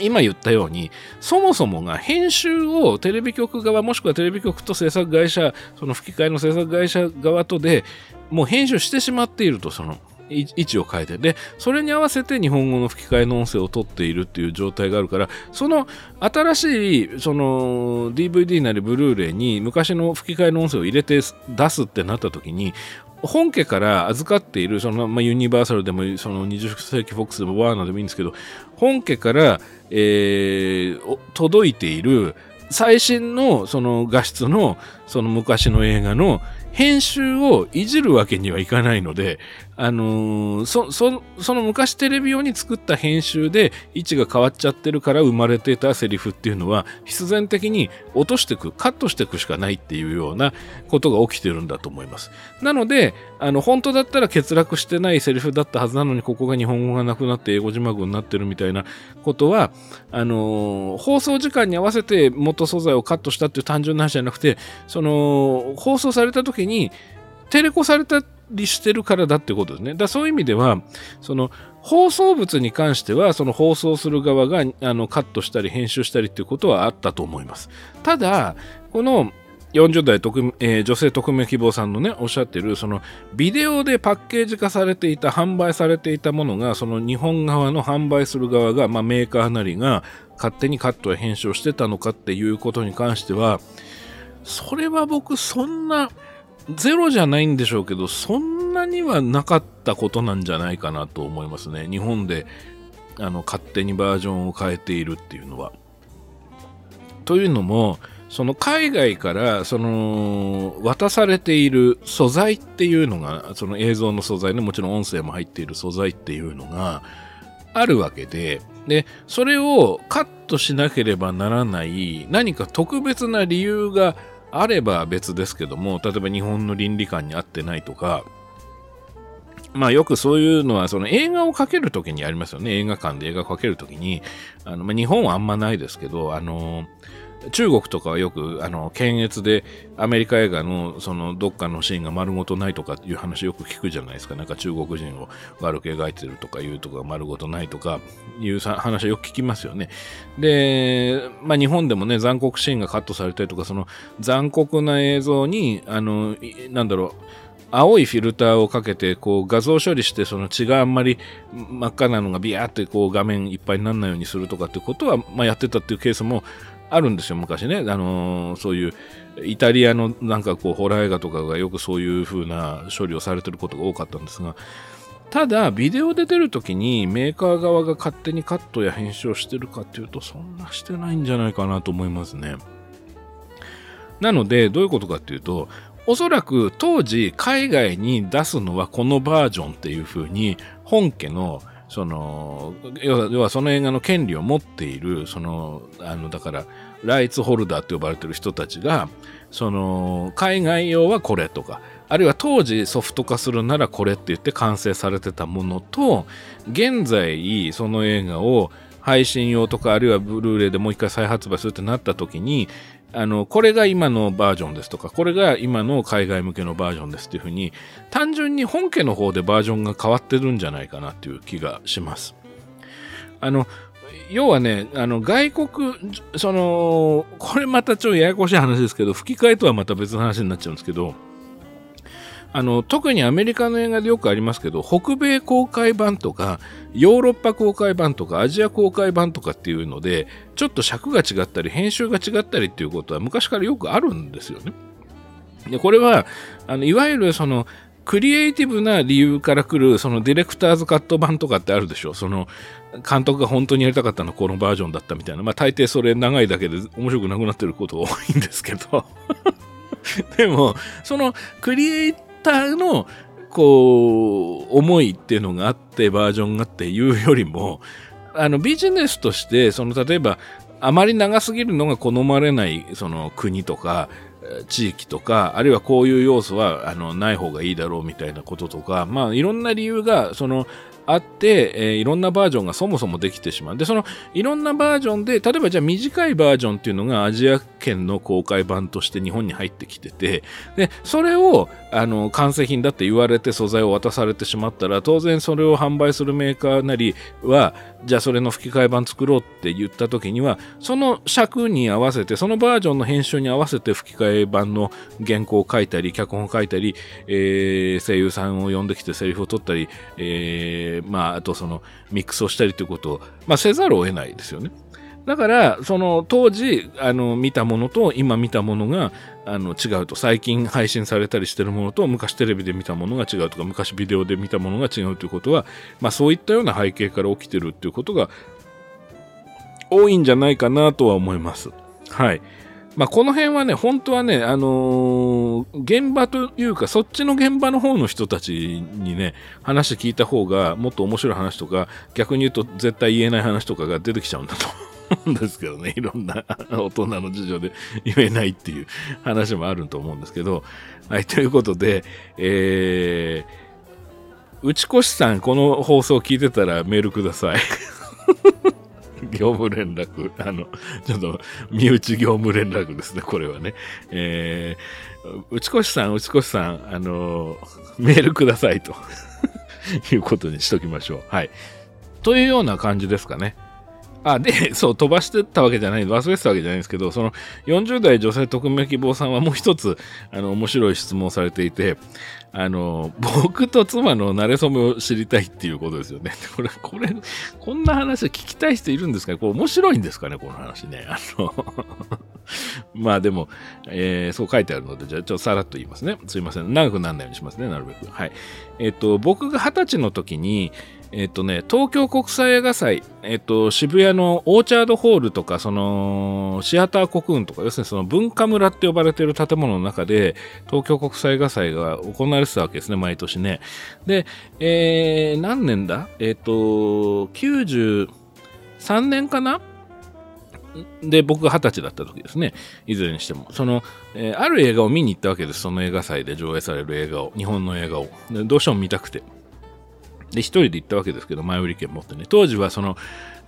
今言ったように、そもそもが編集をテレビ局側もしくはテレビ局と制作会社、その吹き替えの制作会社側とでもう編集してしまっていると、その位置を変えて。で、それに合わせて日本語の吹き替えの音声を取っているっていう状態があるから、その新しい、その DVD なりブルーレイに昔の吹き替えの音声を入れて出すってなった時に、本家から預かっている、その、まあ、ユニバーサルでも、その20世紀フォックスでもワーナーでもいいんですけど、本家から、えー、届いている最新のその画質のその昔の映画の編集をいじるわけにはいかないので、あのー、そ、そ、その昔テレビ用に作った編集で位置が変わっちゃってるから生まれてたセリフっていうのは必然的に落としていく、カットしていくしかないっていうようなことが起きてるんだと思います。なので、あの、本当だったら欠落してないセリフだったはずなのに、ここが日本語がなくなって英語字幕になってるみたいなことは、あのー、放送時間に合わせて元素材をカットしたっていう単純な話じゃなくて、その、放送された時に、テレコされたりしてるからだってことですね。だそういう意味では、その放送物に関しては、その放送する側があのカットしたり編集したりっていうことはあったと思います。ただ、この40代特、えー、女性匿名希望さんのね、おっしゃってる、その、ビデオでパッケージ化されていた、販売されていたものが、その日本側の販売する側が、まあメーカーなりが、勝手にカットや編集をしてたのかっていうことに関しては、それは僕、そんな、ゼロじゃないんでしょうけど、そんなにはなかったことなんじゃないかなと思いますね。日本であの勝手にバージョンを変えているっていうのは。というのもその海外からその渡されている素材っていうのがその映像の素材ねもちろん音声も入っている素材っていうのがあるわけででそれをカットしなければならない何か特別な理由があれば別ですけども例えば日本の倫理観に合ってないとかまあよくそういうのはその映画をかけるときにありますよね。映画館で映画をかけるときにあの、まあ、日本はあんまないですけどあの中国とかはよく、あの、検閲でアメリカ映画の、その、どっかのシーンが丸ごとないとかいう話よく聞くじゃないですか。なんか中国人を悪く描いてるとかいうとか、丸ごとないとかいう話はよく聞きますよね。で、まあ日本でもね、残酷シーンがカットされたりとか、その残酷な映像に、あの、なんだろう、青いフィルターをかけてこう画像処理してその血があんまり真っ赤なのがビヤーってこう画面いっぱいにならないようにするとかってことは、まあ、やってたっていうケースもあるんですよ、昔ね。あのー、そういう、イタリアのなんかこう、ホラー映画とかがよくそういう風な処理をされてることが多かったんですが、ただ、ビデオで出るときにメーカー側が勝手にカットや編集をしてるかっていうと、そんなしてないんじゃないかなと思いますね。なので、どういうことかっていうと、おそらく当時海外に出すのはこのバージョンっていう風に本家のその要はその映画の権利を持っているそのあのだからライツホルダーと呼ばれてる人たちがその海外用はこれとかあるいは当時ソフト化するならこれって言って完成されてたものと現在その映画を配信用とかあるいはブルーレイでもう一回再発売するってなった時にあの、これが今のバージョンですとか、これが今の海外向けのバージョンですっていうふうに、単純に本家の方でバージョンが変わってるんじゃないかなっていう気がします。あの、要はね、あの、外国、その、これまたちょっとややこしい話ですけど、吹き替えとはまた別の話になっちゃうんですけど、あの特にアメリカの映画でよくありますけど北米公開版とかヨーロッパ公開版とかアジア公開版とかっていうのでちょっと尺が違ったり編集が違ったりっていうことは昔からよくあるんですよね。でこれはあのいわゆるそのクリエイティブな理由から来るそのディレクターズカット版とかってあるでしょ。その監督が本当にやりたかったのはこのバージョンだったみたいな。まあ大抵それ長いだけで面白くなくなってることが多いんですけど。でもそのクリエイターのこう思いっていうのがあってバージョンがっていうよりもあのビジネスとしてその例えばあまり長すぎるのが好まれないその国とか地域とかあるいはこういう要素はあのない方がいいだろうみたいなこととかまあいろんな理由がそのあって、えー、いろんなバージョンがそもそもできてしまう。で、そのいろんなバージョンで、例えばじゃあ短いバージョンっていうのがアジア圏の公開版として日本に入ってきてて、で、それをあの完成品だって言われて素材を渡されてしまったら、当然それを販売するメーカーなりは、じゃあそれの吹き替え版作ろうって言った時には、その尺に合わせて、そのバージョンの編集に合わせて吹き替え版の原稿を書いたり、脚本を書いたり、えー、声優さんを呼んできてセリフを取ったり、えーまあ、あとそのミックスをしたりということを、まあ、せざるを得ないですよね。だから、その当時あの見たものと今見たものがあの違うと、最近配信されたりしてるものと昔テレビで見たものが違うとか、昔ビデオで見たものが違うということは、まあそういったような背景から起きてるっていうことが多いんじゃないかなとは思います。はい。まあ、この辺はね、本当はね、あのー、現場というか、そっちの現場の方の人たちにね、話聞いた方が、もっと面白い話とか、逆に言うと絶対言えない話とかが出てきちゃうんだと思うんですけどね、いろんな大人の事情で 言えないっていう話もあると思うんですけど、はい、ということで、えー、内越さん、この放送聞いてたらメールください。業務連絡、あの、ちょっと、身内業務連絡ですね、これはね。えー、内越さん、内越さん、あの、メールくださいと いうことにしときましょう。はい。というような感じですかね。あ、で、そう、飛ばしてたわけじゃない、忘れてたわけじゃないんですけど、その40代女性匿名希望さんはもう一つ、あの、面白い質問をされていて、あの、僕と妻の馴れ初めを知りたいっていうことですよね。これ、これ、こんな話を聞きたい人いるんですかね？これ面白いんですかね？この話ね。あの まあでも、えー、そう書いてあるので、じゃあちょっとさらっと言いますね。すいません。長くならないようにしますね、なるべく。はい。えっ、ー、と、僕が二十歳の時に、えっ、とね、東京国際映画祭、えっ、と、渋谷のオーチャードホールとか、その、シアターコクーンとか、要するにその文化村って呼ばれてる建物の中で、東京国際映画祭が行われてたわけですね、毎年ね。で、えー、何年だ？えっ、と、93年かな？で、僕が二十歳だった時ですね。いずれにしても。その、えー、ある映画を見に行ったわけです。その映画祭で上映される映画を。日本の映画を。どうしても見たくて。で、一人で行ったわけですけど、前売り券持ってね。当時はその、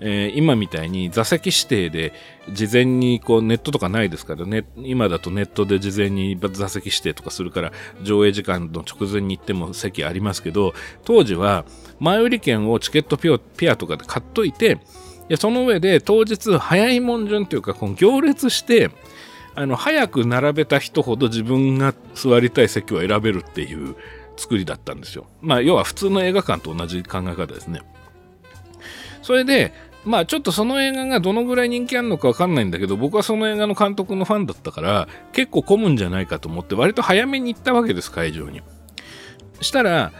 えー、今みたいに座席指定で事前にこうネットとかないですからね。今だとネットで事前に座席指定とかするから上映時間の直前に行っても席ありますけど、当時は前売り券をチケットピアとかで買っといて、いやその上で当日早いもん順というかこの行列してあの早く並べた人ほど自分が座りたい席を選べるっていう作りだったんですよ。まあ要は普通の映画館と同じ考え方ですね。それでまあちょっとその映画がどのぐらい人気あるのかわかんないんだけど僕はその映画の監督のファンだったから結構混むんじゃないかと思って割と早めに行ったわけです会場に。したら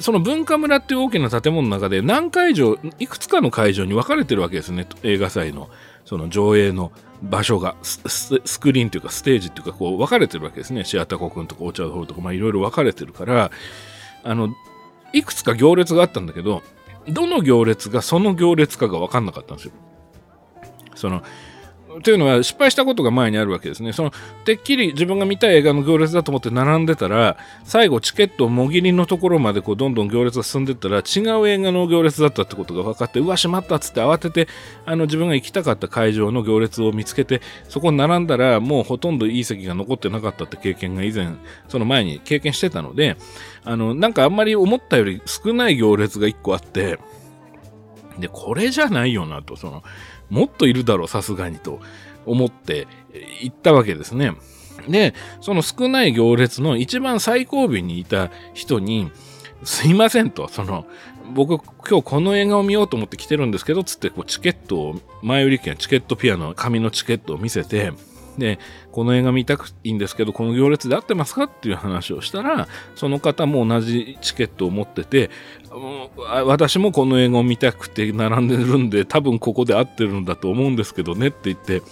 その文化村っていう大きな建物の中で何会場、いくつかの会場に分かれてるわけですね。映画祭の、その上映の場所が、スクリーンというかステージというかこう分かれてるわけですね。シアターコクンとかオーチャードホールとか、まあいろいろ分かれてるから、あの、いくつか行列があったんだけど、どの行列がその行列かが分かんなかったんですよ。その、というのは失敗したことが前にあるわけですね。そのてっきり自分が見たい映画の行列だと思って並んでたら最後チケットをもぎりのところまでこうどんどん行列が進んでったら違う映画の行列だったってことが分かってうわしまったっつって慌ててあの自分が行きたかった会場の行列を見つけてそこに並んだらもうほとんどいい席が残ってなかったって経験が以前その前に経験してたのであのなんかあんまり思ったより少ない行列が1個あってでこれじゃないよなとそのもっといるだろう、さすがにと思って行ったわけですね。で、その少ない行列の一番最後尾にいた人に、すいませんと、その、僕今日この映画を見ようと思って来てるんですけど、つってこうチケットを、前売り券、チケットピアノ紙のチケットを見せて、で、この映画見たくいいんですけど、この行列で合ってますかっていう話をしたら、その方も同じチケットを持ってて、私もこの映画を見たくて並んでるんで、多分ここで合ってるんだと思うんですけどねって言って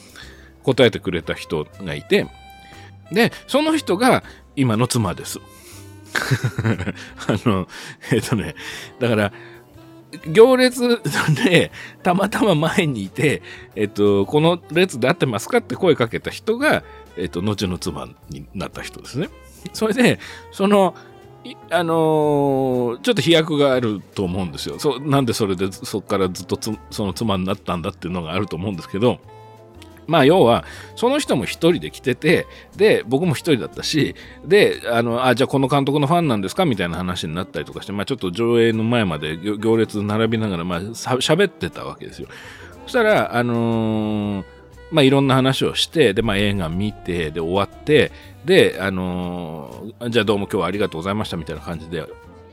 答えてくれた人がいて、で、その人が今の妻です。あの、えっ、とね、だから、行列でたまたま前にいて、えっと、この列で合ってますかって声かけた人が、えっと、後の妻になった人ですね。それで、その、あのー、ちょっと飛躍があると思うんですよ。そなんでそれでそこからずっとその妻になったんだっていうのがあると思うんですけど、まあ要はその人も一人で来ててで僕も一人だったしであのあじゃあこの監督のファンなんですかみたいな話になったりとかして、まあ、ちょっと上映の前まで行列並びながらまあしゃ喋ってたわけですよ。そしたらあのー、まあいろんな話をしてで、まあ、映画見てで終わってであのー、じゃあどうも今日はありがとうございましたみたいな感じで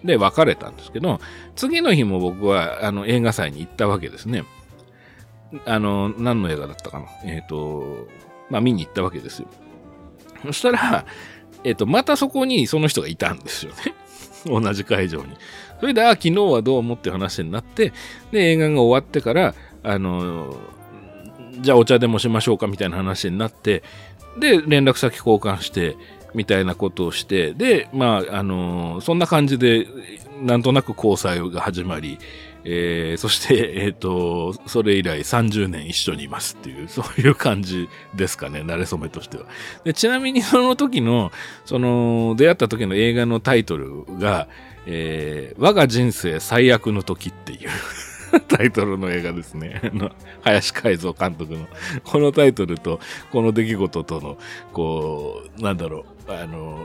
で別れたんですけど次の日も僕はあの映画祭に行ったわけですね。あの、何の映画だったかな。えっ、ー、と、まあ見に行ったわけですよ。そしたら、えっ、ー、と、またそこにその人がいたんですよね。同じ会場に。それで、あ、昨日はどうもって話になって、で、映画が終わってから、あの、じゃあお茶でもしましょうかみたいな話になって、で、連絡先交換して、みたいなことをして、で、まあ、あのそんな感じで、なんとなく交際が始まり、えー、そして、えっ、ー、と、それ以来30年一緒にいますっていう、そういう感じですかね、慣れ初めとしては。でちなみにその時の、その、出会った時の映画のタイトルが、えー、我が人生最悪の時っていう タイトルの映画ですね。あの、林海蔵監督の。このタイトルと、この出来事との、こう、なんだろう、あの、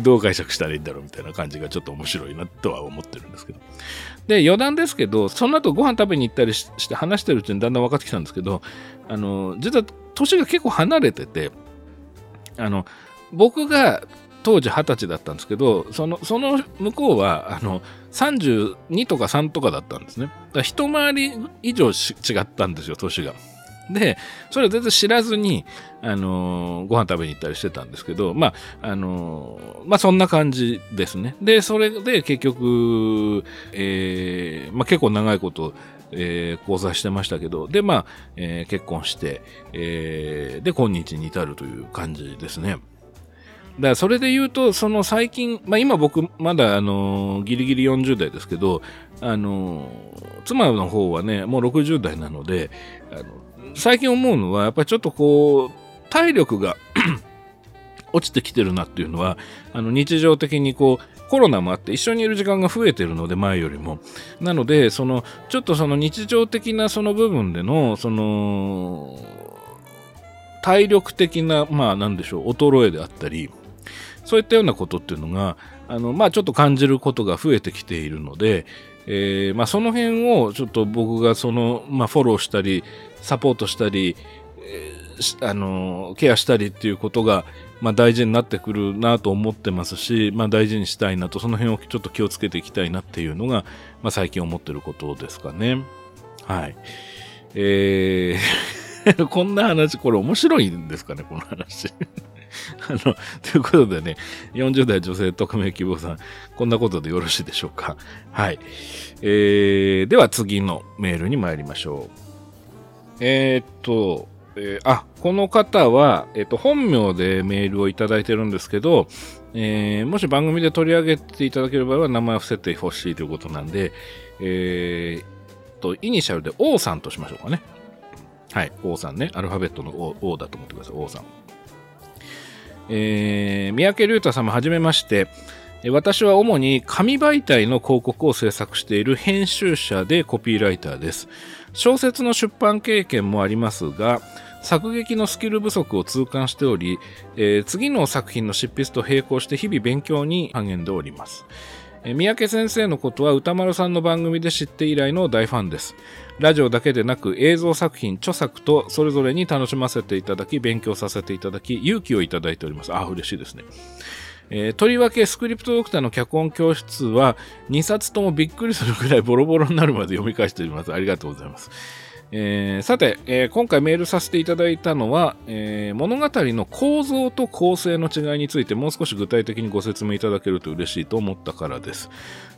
どう解釈したらいいんだろうみたいな感じがちょっと面白いなとは思ってるんですけど。で、余談ですけど、その後ご飯食べに行ったりして話してるうちにだんだん分かってきたんですけど、あの、実は年が結構離れてて、あの、僕が当時二十歳だったんですけど、その、その向こうは、あの、32とか3とかだったんですね。だから一回り以上違ったんですよ、年が。で、それは全然知らずに、あのー、ご飯食べに行ったりしてたんですけど、まあ、あのー、まあ、そんな感じですね。で、それで結局、えー、まあ、結構長いこと、えー、交際してましたけど、で、まあ、えー、結婚して、えー、で、今日に至るという感じですね。だからそれで言うと、その最近、まあ今僕まだあのギリギリ40代ですけど、あの妻の方はね、もう60代なので、あの最近思うのは、やっぱりちょっとこう、体力が 落ちてきてるなっていうのは、あの日常的にこう、コロナもあって一緒にいる時間が増えてるので、前よりも。なので、その、ちょっとその日常的なその部分での、その、体力的な、まあなんでしょう、衰えであったり、そういったようなことっていうのが、あの、まあちょっと感じることが増えてきているので、えー、まあその辺をちょっと僕がその、まあフォローしたり、サポートしたり、えー、あの、ケアしたりっていうことが、まあ、大事になってくるなと思ってますし、まあ、大事にしたいなと、その辺をちょっと気をつけていきたいなっていうのが、まあ、最近思ってることですかね。はい。えー こんな話、これ面白いんですかね、この話。あの、ということでね、40代女性匿名希望さん、こんなことでよろしいでしょうか。はい。えー、では次のメールに参りましょう。えー、っと、えー、あ、この方は、えっ、と、本名でメールをいただいてるんですけど、えー、もし番組で取り上げていただける場合は名前を伏せてほしいということなんで、えー、と、イニシャルで O さんとしましょうかね。はい、O さんね。アルファベットの O, o だと思ってください。O さん。えー、三宅隆太様はじめまして。私は主に紙媒体の広告を制作している編集者でコピーライターです。小説の出版経験もありますが、作劇のスキル不足を痛感しており、えー、次の作品の執筆と並行して日々勉強に励んでおります。三宅先生のことは歌丸さんの番組で知って以来の大ファンです。ラジオだけでなく映像作品、著作とそれぞれに楽しませていただき、勉強させていただき、勇気をいただいております。あ、嬉しいですね。えー、とりわけスクリプトドクターの脚本教室は2冊ともびっくりするくらいボロボロになるまで読み返しております。ありがとうございます。えー、さて、えー、今回メールさせていただいたのは、えー、物語の構造と構成の違いについてもう少し具体的にご説明いただけると嬉しいと思ったからです。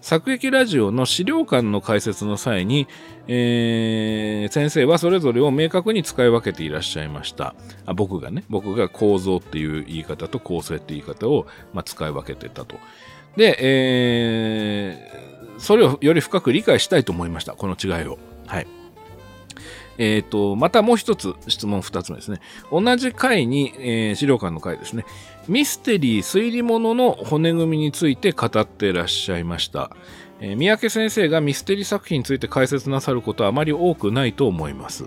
作劇ラジオの資料館の解説の際に、えー、先生はそれぞれを明確に使い分けていらっしゃいました。あ僕がね、僕が構造っていう言い方と構成っていう言い方を、まあ、使い分けてたと。で、えー、それをより深く理解したいと思いました。この違いを。はい。えっ、ー、と、またもう一つ質問二つ目ですね。同じ回に、えー、資料館の回ですね。ミステリー推理物の骨組みについて語ってらっしゃいました。えー、三宅先生がミステリー作品について解説なさることはあまり多くないと思います。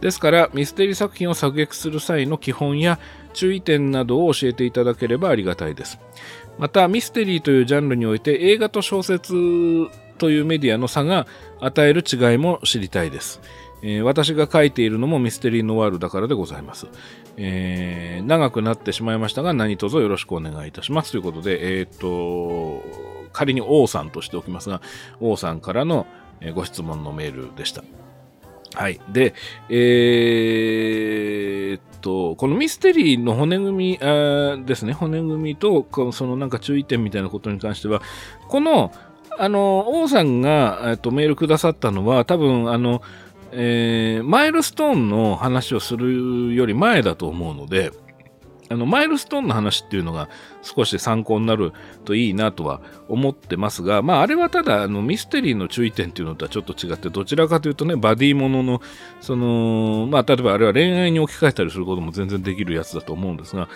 ですから、ミステリー作品を作劇する際の基本や注意点などを教えていただければありがたいです。また、ミステリーというジャンルにおいて映画と小説というメディアの差が与える違いも知りたいです。えー、私が書いているのもミステリーノワールだからでございます。えー、長くなってしまいましたが、何卒よろしくお願いいたします。ということで、えっ、と、仮に王さんとしておきますが、王さんからのご質問のメールでした。はい。で、えー、っと、このミステリーの骨組みあですね、骨組みと、そのなんか注意点みたいなことに関しては、この、あの、王さんが、えっと、メールくださったのは、多分、あの、えー、マイルストーンの話をするより前だと思うので、あの、マイルストーンの話っていうのが少し参考になるといいなとは思ってますが、まあ、あれはただ、あの、ミステリーの注意点っていうのとはちょっと違って、どちらかというとね、バディものの、その、まあ、例えばあれは恋愛に置き換えたりすることも全然できるやつだと思うんですが、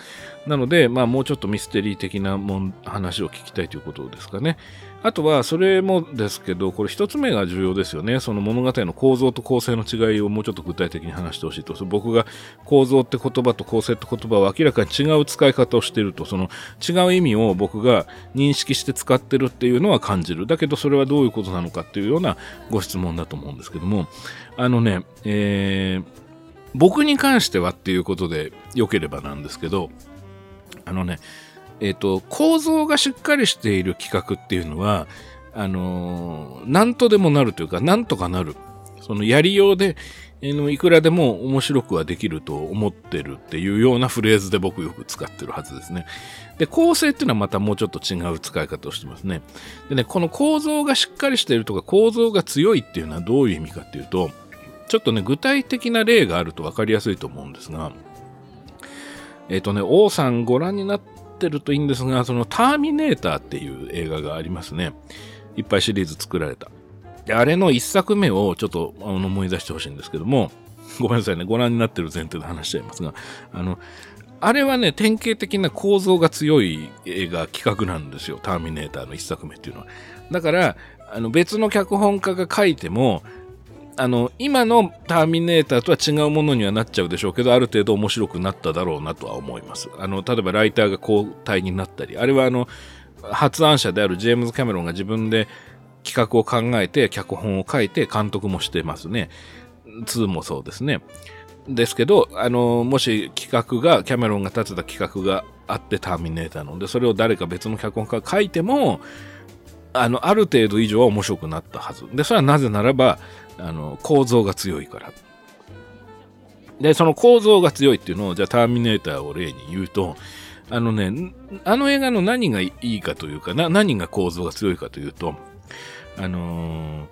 なので、まあ、もうちょっとミステリー的なもん話を聞きたいということですかね。あとは、それもですけど、これ一つ目が重要ですよね。その物語の構造と構成の違いをもうちょっと具体的に話してほしいと。僕が構造って言葉と構成って言葉を明らかに違う使い方をしていると、その違う意味を僕が認識して使ってるっていうのは感じる。だけど、それはどういうことなのかっていうようなご質問だと思うんですけども、あのね、えー、僕に関してはっていうことで良ければなんですけど、あのね、えっ、ー、と、構造がしっかりしている企画っていうのは、あのー、なんとでもなるというか、なんとかなる。そのやりようで、のいくらでも面白くはできると思ってるっていうようなフレーズで僕よく使ってるはずですね。で、構成っていうのはまたもうちょっと違う使い方をしてますね。でね、この構造がしっかりしているとか構造が強いっていうのはどういう意味かっていうと、ちょっとね、具体的な例があると分かりやすいと思うんですが、えっ、ー、とね、王さんご覧になってるといいんですが、そのターミネーターっていう映画がありますね。いっぱいシリーズ作られた。で、あれの一作目をちょっと思い出してほしいんですけども、ごめんなさいね、ご覧になってる前提で話しちゃいますが、あの、あれはね、典型的な構造が強い映画企画なんですよ。ターミネーターの一作目っていうのは。だから、あの別の脚本家が書いても、あの、今のターミネーターとは違うものにはなっちゃうでしょうけど、ある程度面白くなっただろうなとは思います。あの、例えばライターが交代になったり、あれはあの、発案者であるジェームズ・キャメロンが自分で企画を考えて、脚本を書いて、監督もしてますね。2もそうですね。ですけど、あの、もし企画が、キャメロンが立てた企画があって、ターミネーターので、それを誰か別の脚本家が書いても、あの、ある程度以上は面白くなったはず。で、それはなぜならば、あの、構造が強いから。で、その構造が強いっていうのを、じゃあ、ターミネーターを例に言うと、あのね、あの映画の何がいいかというかな、何が構造が強いかというと、あのー、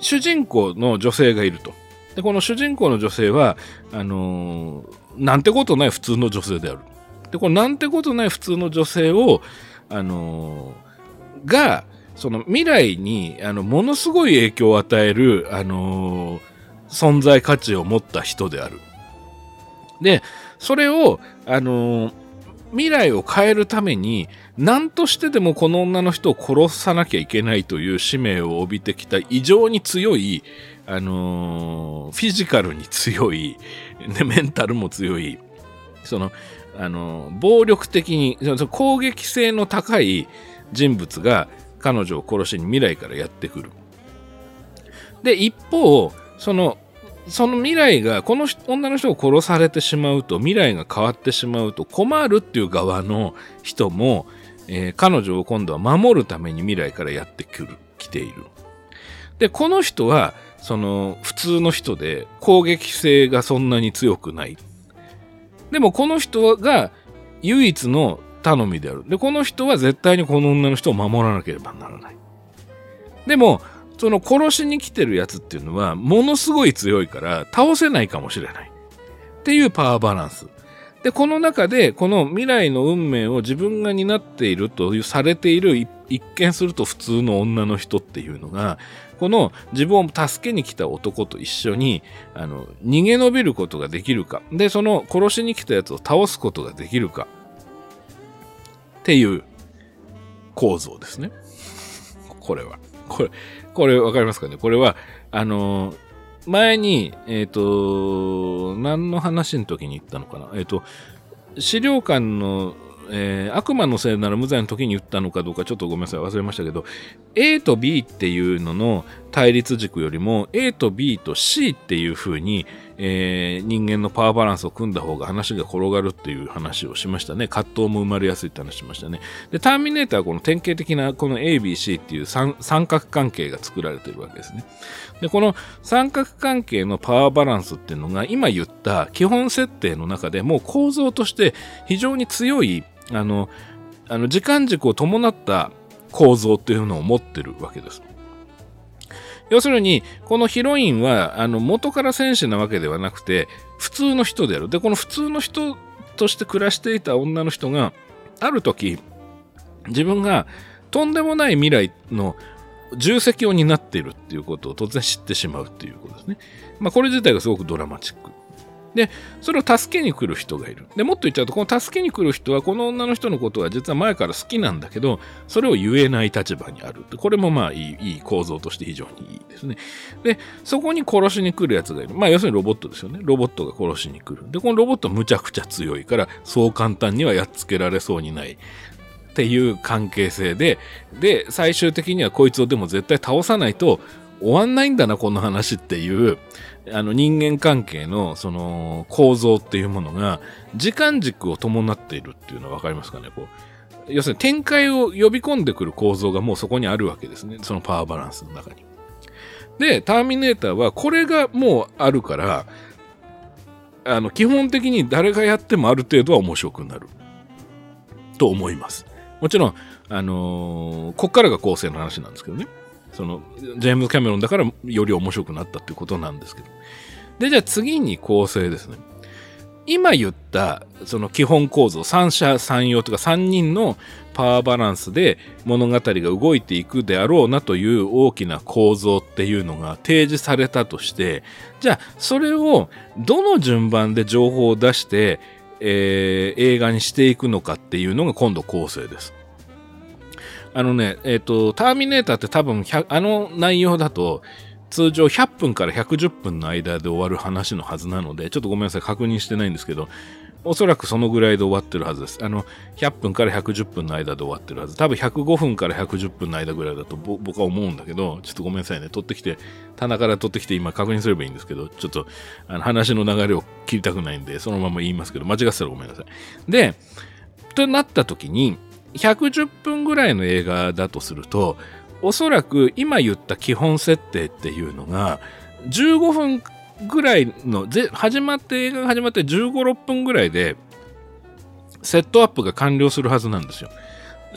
主人公の女性がいると。で、この主人公の女性は、あのー、なんてことない普通の女性である。で、このなんてことない普通の女性を、あのー、が、その未来に、あの、ものすごい影響を与える、あの存在価値を持った人である。で、それを、あの未来を変えるために、何としてでもこの女の人を殺さなきゃいけないという使命を帯びてきた異常に強い、あのー、フィジカルに強い、ね、メンタルも強い、その、あのー、暴力的に、攻撃性の高い人物が彼女を殺しに未来からやってくる。で、一方、そのその未来が、この女の人を殺されてしまうと、未来が変わってしまうと困るっていう側の人も、えー、彼女を今度は守るために未来からやってくる、来ている。で、この人は、その、普通の人で、攻撃性がそんなに強くない。でも、この人が唯一の頼みである。で、この人は絶対にこの女の人を守らなければならない。でも、その殺しに来てるやつっていうのは、ものすごい強いから、倒せないかもしれない。っていうパワーバランス。で、この中で、この未来の運命を自分が担っているというされている、一見すると普通の女の人っていうのが、この自分を助けに来た男と一緒に、あの、逃げ延びることができるか。で、その殺しに来たやつを倒すことができるか。っていう構造ですね。これは。これ、これわかりますかね？これは、あの前に、えっ、ー、と、何の話の時に言ったのかな？えっ、ー、と、資料館の、えー、悪魔のせいなら無罪の時に言ったのかどうかちょっとごめんなさい忘れましたけど A と B っていうのの対立軸よりも A と B と C っていう風に、えー、人間のパワーバランスを組んだ方が話が転がるっていう話をしましたね。葛藤も生まれやすいって話しましたね。で、ターミネーターはこの典型的なこの ABC っていう三角関係が作られてるわけですね。で、この三角関係のパワーバランスっていうのが今言った基本設定の中でもう構造として非常に強い、あの、あの時間軸を伴った構造っていうのを持ってるわけです。要するに、このヒロインは、あの、元から戦士なわけではなくて、普通の人である。で、この普通の人として暮らしていた女の人が、ある時、自分がとんでもない未来の重責を担っているっていうことを突然知ってしまうっていうことですね。まあ、これ自体がすごくドラマチック。で、それを助けに来る人がいる。で、もっと言っちゃうと、この助けに来る人は、この女の人のことは実は前から好きなんだけど、それを言えない立場にある。これもまあいい、いい構造として非常にいいですね。で、そこに殺しに来るやつがいる。まあ要するにロボットですよね。ロボットが殺しに来る。で、このロボットむちゃくちゃ強いから、そう簡単にはやっつけられそうにない。っていう関係性で、で、最終的にはこいつをでも絶対倒さないと終わんないんだな、この話っていう、あの人間関係のその構造っていうものが時間軸を伴っているっていうのは分かりますかねこう要するに展開を呼び込んでくる構造がもうそこにあるわけですねそのパワーバランスの中に。で、ターミネーターはこれがもうあるから、あの、基本的に誰がやってもある程度は面白くなる。と思います。もちろん、あのー、こっからが構成の話なんですけどね。その、ジェームズ・キャメロンだからより面白くなったっていうことなんですけど。で、じゃあ次に構成ですね。今言ったその基本構造三者三様とか3人のパワーバランスで物語が動いていくであろうなという大きな構造っていうのが提示されたとしてじゃあそれをどの順番で情報を出して、えー、映画にしていくのかっていうのが今度構成です。あのね、えっ、ー、と、ターミネーターって多分あの内容だと通常100分から110分の間で終わる話のはずなので、ちょっとごめんなさい、確認してないんですけど、おそらくそのぐらいで終わってるはずです。あの、100分から110分の間で終わってるはず。多分105分から110分の間ぐらいだと僕は思うんだけど、ちょっとごめんなさいね。取ってきて、棚から取ってきて今確認すればいいんですけど、ちょっとあの話の流れを切りたくないんで、そのまま言いますけど、間違ってたらごめんなさい。で、となった時に、110分ぐらいの映画だとすると、おそらく今言った基本設定っていうのが15分ぐらいの始まって映画が始まって15、6分ぐらいでセットアップが完了するはずなんですよ。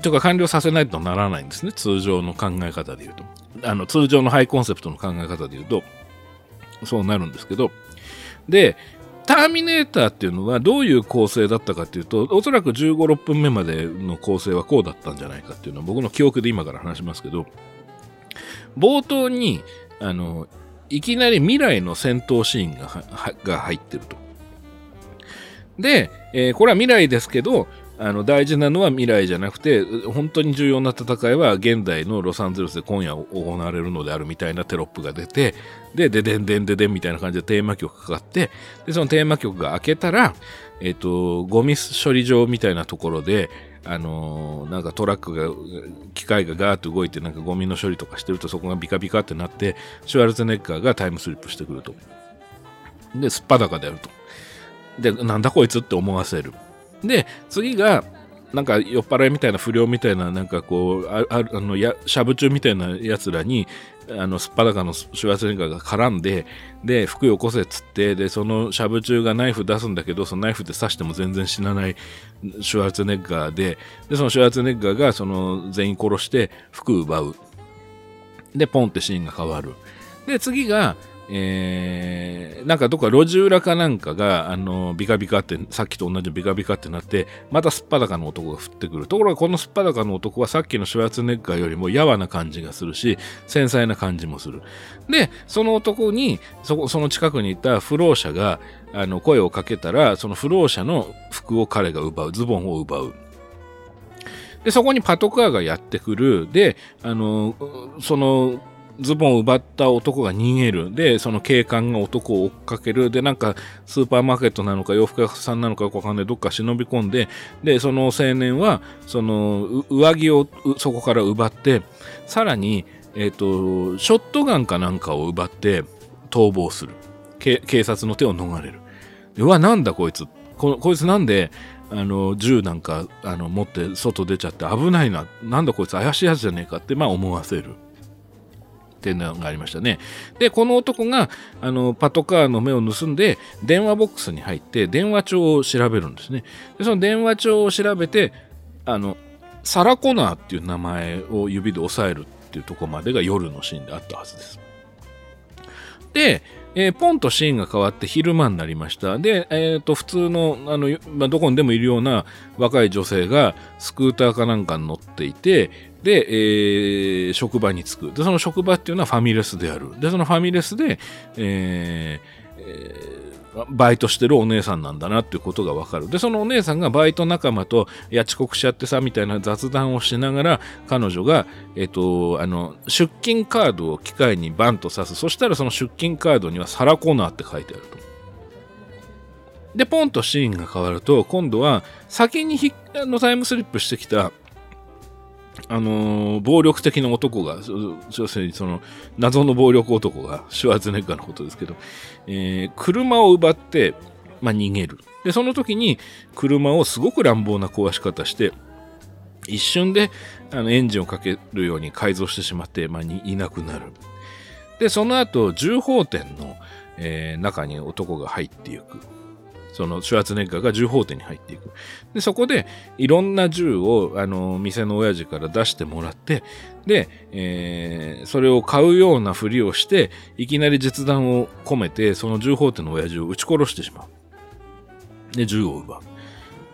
とか完了させないとならないんですね。通常の考え方で言うと。あの通常のハイコンセプトの考え方で言うとそうなるんですけど。で、ターミネーターっていうのはどういう構成だったかっていうと、おそらく15、6分目までの構成はこうだったんじゃないかっていうのは僕の記憶で今から話しますけど、冒頭に、あの、いきなり未来の戦闘シーンがが入ってると。で、えー、これは未来ですけど、あの大事なのは未来じゃなくて本当に重要な戦いは現代のロサンゼルスで今夜行われるのであるみたいなテロップが出てでででんでんででんみたいな感じでテーマ曲かかってでそのテーマ曲が開けたらえっ、とゴミ処理場みたいなところであのー、なんかトラックが機械がガーッと動いてなんかゴミの処理とかしてるとそこがビカビカってなってシュワルツェネッガーがタイムスリップしてくると。ですっぱだかであると。でなんだこいつって思わせる。で、次が、なんか酔っ払いみたいな不良みたいな、なんかこう、あああのや、しゃぶ中みたいなやつらに、あの、すっぱだかのシュワーツネッガーが絡んで、で、服よこせっつって、で、そのしゃぶ中がナイフ出すんだけど、そのナイフで刺しても全然死なないシュワツネッガーで、で、そのシュワツネッガーがその全員殺して服奪う。で、ポンってシーンが変わる。で、次が、えー、なんかどっか路地裏かなんかが、あの、ビカビカって、さっきと同じビカビカってなって、またすっぱだかの男が降ってくる。ところがこのすっぱだかの男はさっきのシュワーツネッガーよりもやわな感じがするし、繊細な感じもする。で、その男に、そこ、その近くにいた不老者が、あの、声をかけたら、その不老者の服を彼が奪う、ズボンを奪う。で、そこにパトカーがやってくる。で、あの、その、ズボンを奪った男が逃げる。で、その警官が男を追っかける。で、なんか、スーパーマーケットなのか洋服屋さんなのかわかんない。どっか忍び込んで、で、その青年は、その、上着をそこから奪って、さらに、えっ、ー、と、ショットガンかなんかを奪って逃亡する。警察の手を逃れる。うわ、なんだこいつ。ここいつなんで、あの、銃なんか、あの、持って外出ちゃって危ないな。なんだこいつ怪しいやつじゃねえかって、まあ思わせる。っていうのがありましたね。で、この男が、あの、パトカーの目を盗んで、電話ボックスに入って、電話帳を調べるんですね。で、その電話帳を調べて、あの、サラコナーっていう名前を指で押さえるっていうとこまでが夜のシーンであったはずです。で、えー、ポンとシーンが変わって昼間になりました。で、えっ、ー、と、普通の、あの、まあ、どこにでもいるような若い女性がスクーターかなんかに乗っていて、で、えー、職場に着く。で、その職場っていうのはファミレスである。で、そのファミレスで、えーえー、バイトしてるお姉さんなんだなっていうことがわかる。で、そのお姉さんがバイト仲間と、いや、遅刻しちゃってさ、みたいな雑談をしながら、彼女が、えっ、と、あの、出勤カードを機械にバンと刺す。そしたらその出勤カードにはサラコーナーって書いてあると。で、ポンとシーンが変わると、今度は先にひあのタイムスリップしてきたあのー、暴力的な男が、要するにその謎の暴力男が、シュワーツネッガーのことですけど、えー、車を奪って、まあ、逃げる。で、その時に車をすごく乱暴な壊し方して、一瞬であのエンジンをかけるように改造してしまって、まあ、いなくなる。で、その後、銃砲店の、えー、中に男が入っていく。そのシュワーツネッガーが銃砲店に入っていく。で、そこでいろんな銃を、あの、店の親父から出してもらって、で、えー、それを買うようなふりをして、いきなり実弾を込めて、その銃砲店の親父を撃ち殺してしまう。で、銃を奪う。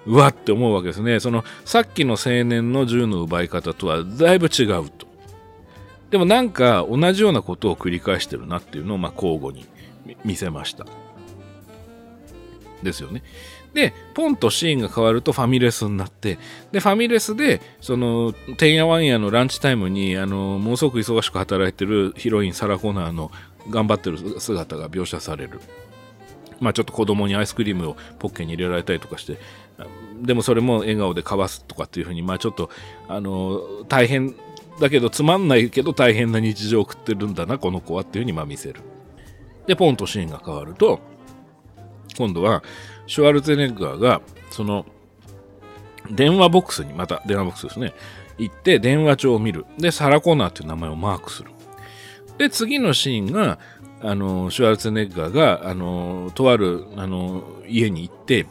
うわって思うわけですね。その、さっきの青年の銃の奪い方とはだいぶ違うと。でもなんか同じようなことを繰り返してるなっていうのを、まあ、交互に見せました。ですよね。で、ポンとシーンが変わるとファミレスになって、で、ファミレスで、その、てんやわんやのランチタイムに、あの、ものすごく忙しく働いてるヒロイン、サラ・コナーの頑張ってる姿が描写される。まあちょっと子供にアイスクリームをポッケに入れられたりとかして、でもそれも笑顔で交わすとかっていうふうに、まあちょっと、あの、大変だけどつまんないけど大変な日常を送ってるんだな、この子はっていうふうにまあ見せる。で、ポンとシーンが変わると、今度はシュワルツェネッガーがその電話ボックスにまた電話ボックスですね。行って電話帳を見る。でサラ・コナーっていう名前をマークする。で次のシーンがあのシュワルツェネッガーがあのとあるあの家に行って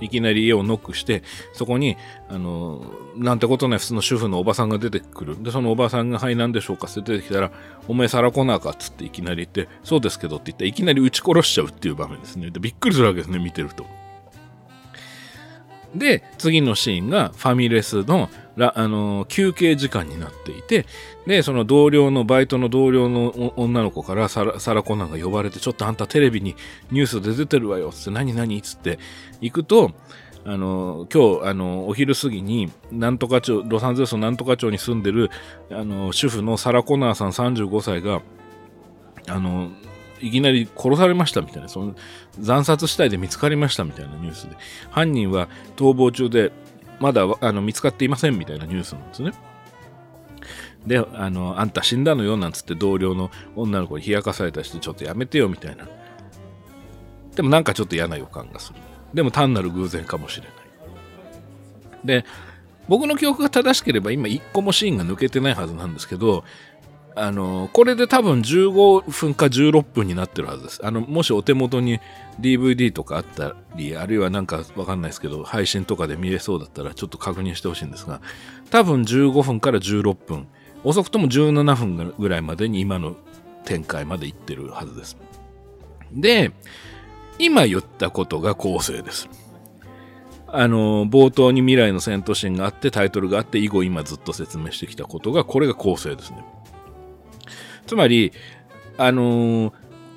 いきなり家をノックして、そこに、あの、なんてことない普通の主婦のおばさんが出てくる。で、そのおばさんが、はい、何でしょうか？って出てきたら、お前皿来なかっつっていきなり言って、そうですけどって言って、いきなり撃ち殺しちゃうっていう場面ですね。で、びっくりするわけですね、見てると。で、次のシーンがファミレスのあの休憩時間になっていて、で、その同僚の、バイトの同僚の女の子からサラサラコナンが呼ばれて、ちょっとあんたテレビにニュースで出てるわよ、つって、何何？つって行くと、あの、今日、あの、お昼過ぎに、なんとか町、ロサンゼルスのなんとか町に住んでる、あの、主婦のサラ・コナーさん35歳が、あの、いきなり殺されましたみたいな、その惨殺死体で見つかりましたみたいなニュースで、犯人は逃亡中で、まだあの見つかっていませんみたいなニュースなんですね。で、あの、あんた死んだのよなんつって同僚の女の子に冷やかされたりして、ちょっとやめてよみたいな。でもなんかちょっと嫌な予感がする。でも単なる偶然かもしれない。で、僕の記憶が正しければ今一個もシーンが抜けてないはずなんですけど、あの、これで多分15分か16分になってるはずです。あの、もしお手元に DVD とかあったり、あるいはなんかわかんないですけど、配信とかで見れそうだったらちょっと確認してほしいんですが、多分15分から16分、遅くとも17分ぐらいまでに今の展開までいってるはずです。で、今言ったことが構成です。あの、冒頭に未来の戦闘シーンがあって、タイトルがあって、以後今ずっと説明してきたことが、これが構成ですね。つまり、あのー、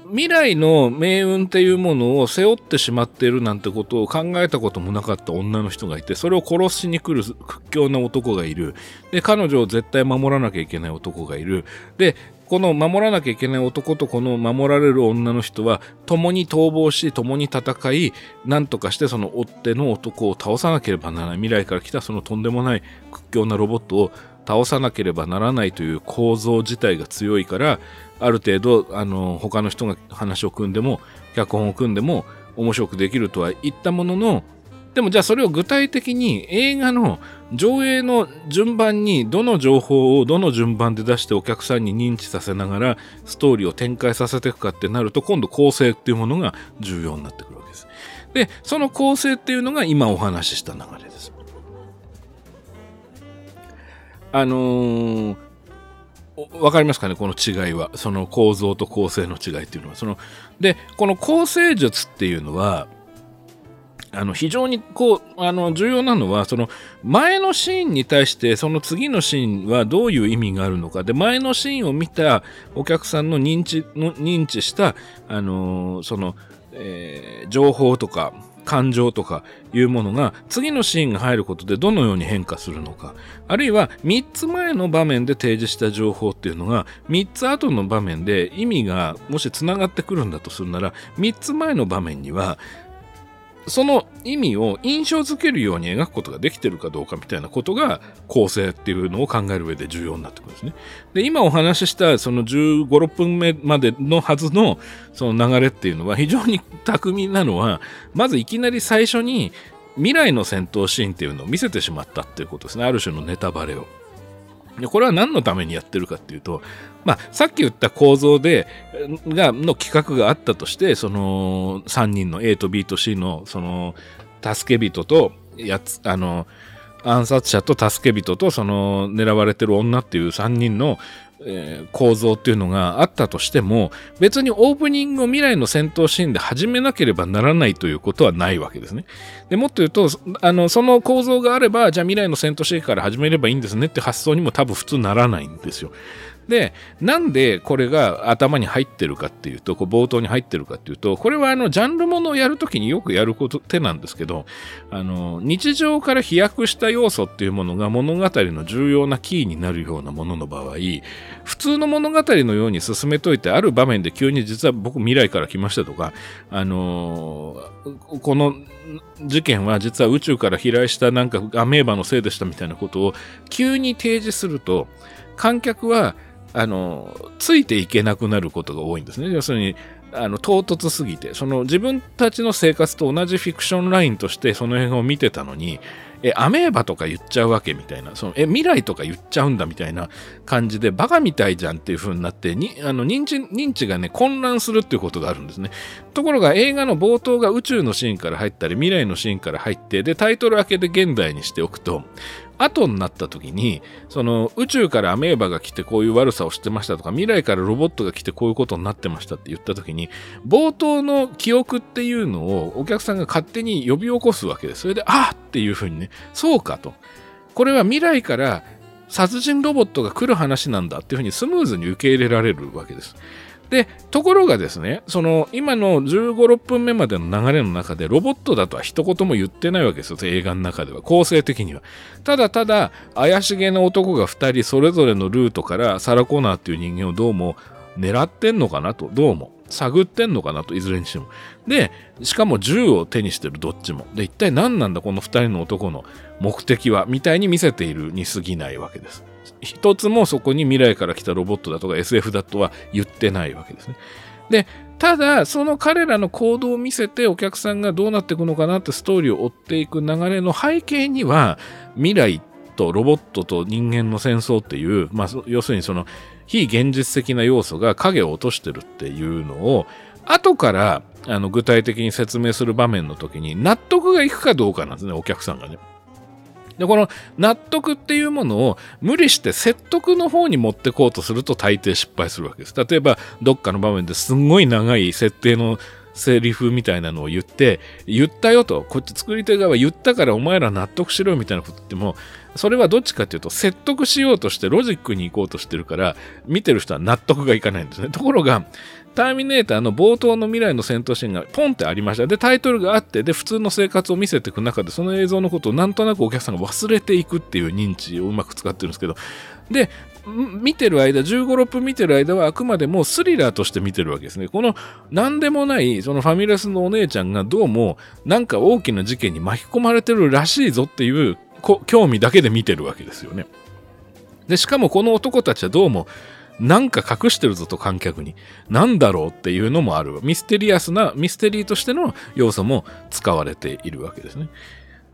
未来の命運っていうものを背負ってしまっているなんてことを考えたこともなかった女の人がいて、それを殺しに来る屈強な男がいる。で、彼女を絶対守らなきゃいけない男がいる。で、この守らなきゃいけない男とこの守られる女の人は共に逃亡し共に戦い何とかしてその追っ手の男を倒さなければならない未来から来たそのとんでもない屈強なロボットを倒さなければならないという構造自体が強いからある程度あの他の人が話を組んでも脚本を組んでも面白くできるとは言ったもののでもじゃあそれを具体的に映画の上映の順番にどの情報をどの順番で出してお客さんに認知させながらストーリーを展開させていくかってなると今度構成っていうものが重要になってくるわけです。で、その構成っていうのが今お話しした流れです。あのー、わかりますかねこの違いは。その構造と構成の違いっていうのは。その、で、この構成術っていうのは、あの非常にこうあの重要なのはその前のシーンに対してその次のシーンはどういう意味があるのかで前のシーンを見たお客さんの認知の認知したあのその、えー、情報とか感情とかいうものが次のシーンが入ることでどのように変化するのかあるいは3つ前の場面で提示した情報っていうのが3つ後の場面で意味がもしつながってくるんだとするなら3つ前の場面にはその意味を印象づけるように描くことができてるかどうかみたいなことが構成っていうのを考える上で重要になってくるんですね。で、今お話ししたその15、6分目までのはずのその流れっていうのは非常に巧みなのは、まずいきなり最初に未来の戦闘シーンっていうのを見せてしまったっていうことですね。ある種のネタバレを。これは何のためにやってるかっていうと、まあ、さっき言った構造で、が、の企画があったとして、その3人の A と B と C の、その、助け人と、やつ、あの、暗殺者と助け人とその狙われてる女っていう3人のえー、構造っていうのがあったとしても別にオープニングを未来の戦闘シーンで始めなければならないということはないわけですね。でもっと言うとあのその構造があればじゃあ未来の戦闘シーンから始めればいいんですねって発想にも多分普通ならないんですよ。で、なんでこれが頭に入ってるかっていうと、こう冒頭に入ってるかっていうと、これはあの、ジャンルものをやるときによくやること手なんですけど、あの、日常から飛躍した要素っていうものが物語の重要なキーになるようなものの場合、普通の物語のように進めといて、ある場面で急に実は僕未来から来ましたとか、あのこの事件は実は宇宙から飛来したなんかアメーバのせいでしたみたいなことを急に提示すると、観客はあの、ついていけなくなることが多いんですね。要するに、あの、唐突すぎて、その自分たちの生活と同じフィクションラインとしてその辺を見てたのに、え、アメーバとか言っちゃうわけみたいな、その、え、未来とか言っちゃうんだみたいな感じで、バカみたいじゃんっていう風になって、に、あの、認知、認知がね、混乱するっていうことがあるんですね。ところが映画の冒頭が宇宙のシーンから入ったり、未来のシーンから入って、で、タイトル明けで現代にしておくと、後になった時に、その宇宙からアメーバが来てこういう悪さをしてましたとか、未来からロボットが来てこういうことになってましたって言った時に、冒頭の記憶っていうのをお客さんが勝手に呼び起こすわけです。それで、あっていうふうにね、そうかと。これは未来から殺人ロボットが来る話なんだっていうふうにスムーズに受け入れられるわけです。で、ところがですね、その今の15、6分目までの流れの中でロボットだとは一言も言ってないわけですよ、映画の中では、構成的には。ただただ、怪しげな男が2人それぞれのルートからサラ・コナーっていう人間をどうも狙ってんのかなと、どうも。探ってんのかなと、いずれにしても。で、しかも銃を手にしてるどっちも。で、一体何なんだこの2人の男の目的は、みたいに見せているに過ぎないわけです。一つもそこに未来から来たロボットだとか SF だとは言ってないわけですね。で、ただ、その彼らの行動を見せてお客さんがどうなっていくのかなってストーリーを追っていく流れの背景には、未来とロボットと人間の戦争っていう、まあ、要するにその非現実的な要素が影を落としてるっていうのを、後からあの具体的に説明する場面の時に納得がいくかどうかなんですね、お客さんがね。で、この納得っていうものを無理して説得の方に持ってこうとすると大抵失敗するわけです。例えば、どっかの場面ですんごい長い設定のセリフみたいなのを言って、言ったよと、こっち作り手側言ったからお前ら納得しろみたいなこと言っても、それはどっちかっていうと説得しようとしてロジックに行こうとしてるから、見てる人は納得がいかないんですね。ところが、ターミネーターの冒頭の未来の戦闘シーンがポンってありました。で、タイトルがあって、で、普通の生活を見せていく中で、その映像のことをなんとなくお客さんが忘れていくっていう認知をうまく使ってるんですけど、で、見てる間、15、6分見てる間はあくまでもスリラーとして見てるわけですね。この何でもない、そのファミレスのお姉ちゃんがどうもなんか大きな事件に巻き込まれてるらしいぞっていう興味だけで見てるわけですよね。で、しかもこの男たちはどうもなんか隠してるぞと観客に。なんだろうっていうのもある。ミステリアスな、ミステリーとしての要素も使われているわけですね。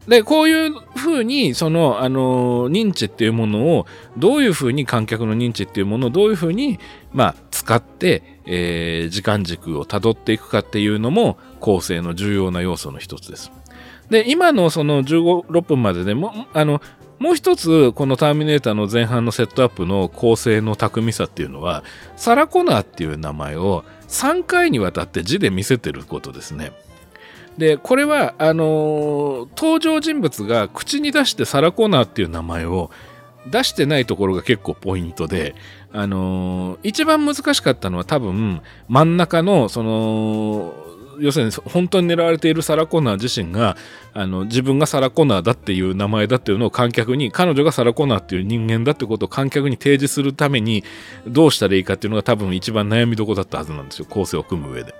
で、こういうふうに、その、あの、認知っていうものを、どういうふうに観客の認知っていうものをどういうふうに、まあ、使って、えー、時間軸を辿っていくかっていうのも、構成の重要な要素の一つです。で、今のその15、6分まででも、あの、もう一つ、このターミネーターの前半のセットアップの構成の巧みさっていうのは、サラ・コナーっていう名前を3回にわたって字で見せてることですね。で、これは、あのー、登場人物が口に出してサラ・コナーっていう名前を出してないところが結構ポイントで、あのー、一番難しかったのは多分真ん中のその要するに本当に狙われているサラ・コナー自身があの自分がサラ・コナーだっていう名前だっていうのを観客に彼女がサラ・コナーっていう人間だってことを観客に提示するためにどうしたらいいかっていうのが多分一番悩みどこだったはずなんですよ構成を組む上で。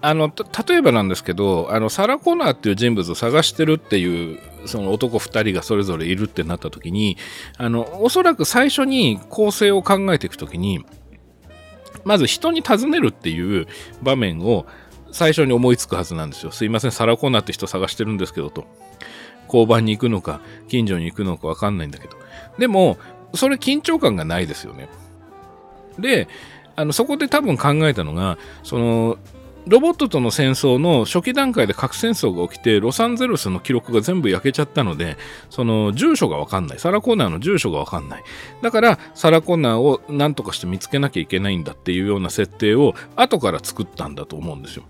あの例えばなんですけどあのサラ・コナーっていう人物を探してるっていうその男2人がそれぞれいるってなった時にあのおそらく最初に構成を考えていく時にまず人に尋ねるっていう場面を最初に思いつくはずなんですよ。すいません、サラコーナーって人探してるんですけどと。交番に行くのか、近所に行くのかわかんないんだけど。でも、それ緊張感がないですよね。で、あのそこで多分考えたのが、そのロボットとの戦争の初期段階で核戦争が起きて、ロサンゼルスの記録が全部焼けちゃったので、その住所がわかんない。サラ・コーナーの住所がわかんない。だから、サラ・コーナーを何とかして見つけなきゃいけないんだっていうような設定を後から作ったんだと思うんですよ。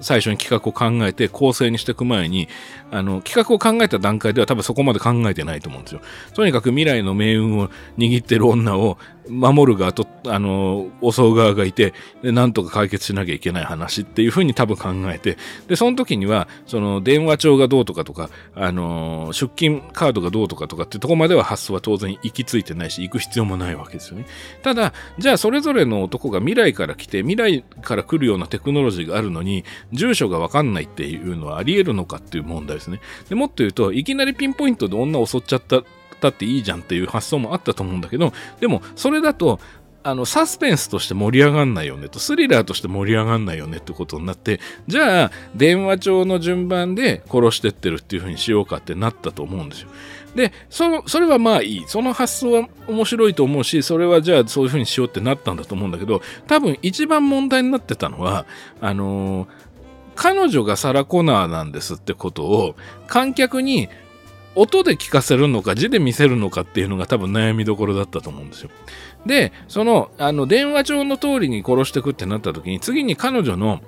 最初に企画を考えて構成にしていく前に、あの、企画を考えた段階では多分そこまで考えてないと思うんですよ。とにかく未来の命運を握ってる女を守る側と、あの、襲う側がいて、で、なんとか解決しなきゃいけない話っていうふうに多分考えて、で、その時には、その、電話帳がどうとかとか、あの、出勤カードがどうとかとかっていうとこまでは発想は当然行き着いてないし、行く必要もないわけですよね。ただ、じゃあそれぞれの男が未来から来て、未来から来るようなテクノロジーがあるのに、住所がわかんないっていうのはあり得るのかっていう問題ですね。でもっと言うと、いきなりピンポイントで女を襲っちゃったったっていいじゃんっていう発想もあったと思うんだけど、でもそれだと、あの、サスペンスとして盛り上がんないよねと、スリラーとして盛り上がんないよねってことになって、じゃあ、電話帳の順番で殺してってるっていう風にしようかってなったと思うんですよ。で、その、それはまあいい。その発想は面白いと思うし、それはじゃあそういう風にしようってなったんだと思うんだけど、多分一番問題になってたのは、あのー、彼女がサラ・コナーなんですってことを観客に音で聞かせるのか字で見せるのかっていうのが多分悩みどころだったと思うんですよ。で、その、あの、電話帳の通りに殺してくってなった時に、次に彼女の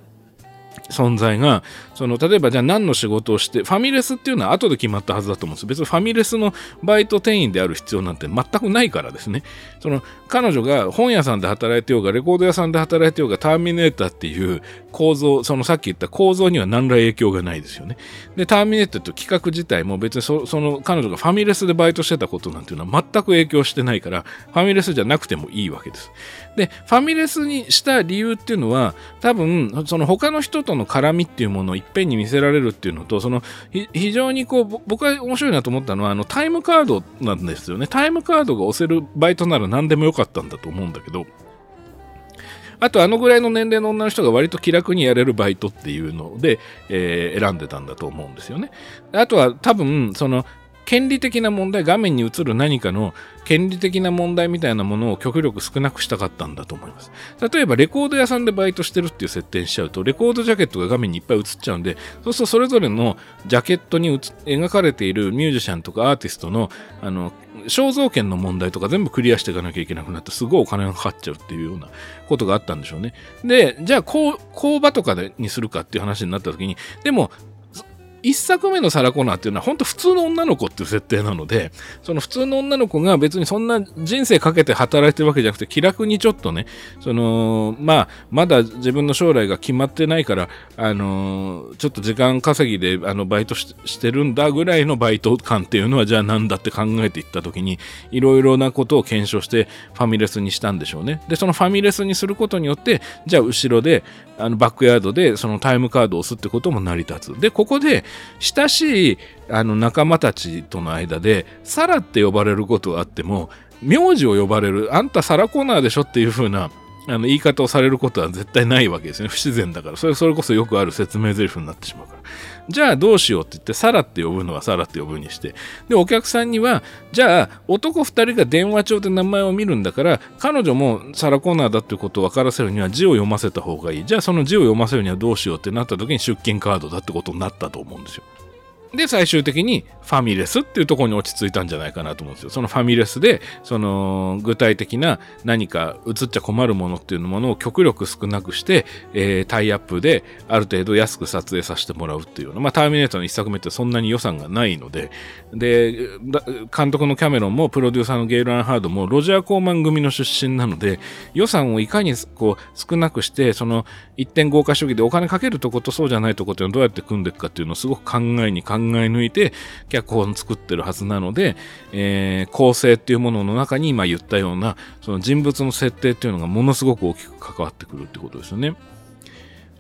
存在が、その、例えばじゃあ何の仕事をして、ファミレスっていうのは後で決まったはずだと思うんです。別にファミレスのバイト店員である必要なんて全くないからですね。その、彼女が本屋さんで働いてようが、レコード屋さんで働いてようが、ターミネーターっていう構造、そのさっき言った構造には何ら影響がないですよね。で、ターミネーターと企画自体も別にそその彼女がファミレスでバイトしてたことなんていうのは全く影響してないから、ファミレスじゃなくてもいいわけです。で、ファミレスにした理由っていうのは、多分、その他の人との絡みっていうものをいっぺんに見せられるっていうのと、その、非常にこう、僕が面白いなと思ったのは、あの、タイムカードなんですよね。タイムカードが押せるバイトなら何でもよかったんだと思うんだけど、あと、あのぐらいの年齢の女の人が割と気楽にやれるバイトっていうので、えー、選んでたんだと思うんですよね。あとは多分、その、権利的な問題、画面に映る何かの権利的な問題みたいなものを極力少なくしたかったんだと思います。例えば、レコード屋さんでバイトしてるっていう設定にしちゃうと、レコードジャケットが画面にいっぱい映っちゃうんで、そうするとそれぞれのジャケットに描かれているミュージシャンとかアーティストの、あの、肖像権の問題とか全部クリアしていかなきゃいけなくなって、すごいお金がかかっちゃうっていうようなことがあったんでしょうね。で、じゃあ、こう工場とかでにするかっていう話になった時に、でも、1作目のサラ・コナーっていうのは本当普通の女の子っていう設定なので、その普通の女の子が別にそんな人生かけて働いてるわけじゃなくて気楽にちょっとね、その、まあ、まだ自分の将来が決まってないから、あのちょっと時間稼ぎであのバイトしてるんだぐらいのバイト感っていうのはじゃあなんだって考えていった時に、いろいろなことを検証してファミレスにしたんでしょうね。で、そのファミレスにすることによって、じゃあ後ろで、あのバックヤードでそのタイムカードを押すってことも成り立つ。で、ここで親しいあの仲間たちとの間で、サラって呼ばれることがあっても、名字を呼ばれる、あんたサラコーナーでしょっていう風なあの言い方をされることは絶対ないわけですね。不自然だから。それそれこそよくある説明台詞になってしまうから。じゃあどうしようって言って、サラって呼ぶのはサラって呼ぶにして。で、お客さんには、じゃあ男2人が電話帳で名前を見るんだから、彼女もサラコーナーだってことを分からせるには字を読ませた方がいい。じゃあその字を読ませるにはどうしようってなった時に出勤カードだってことになったと思うんですよ。で、最終的にファミレスっていうところに落ち着いたんじゃないかなと思うんですよ。そのファミレスで、その具体的な何か映っちゃ困るものっていうものを極力少なくして、えー、タイアップである程度安く撮影させてもらうっていうの。まあ、ターミネーターの一作目ってそんなに予算がないので、で、監督のキャメロンもプロデューサーのゲイル・アンハードもロジャー・コーマン組の出身なので、予算をいかにこう少なくして、その一点豪華主義でお金かけるとことそうじゃないとこっていうのをどうやって組んでいくかっていうのをすごく考えに考ええ抜いて脚本作ってるはずなので、えー、構成っていうものの中に今言ったようなその人物の設定っていうのがものすごく大きく関わってくるってことですよね。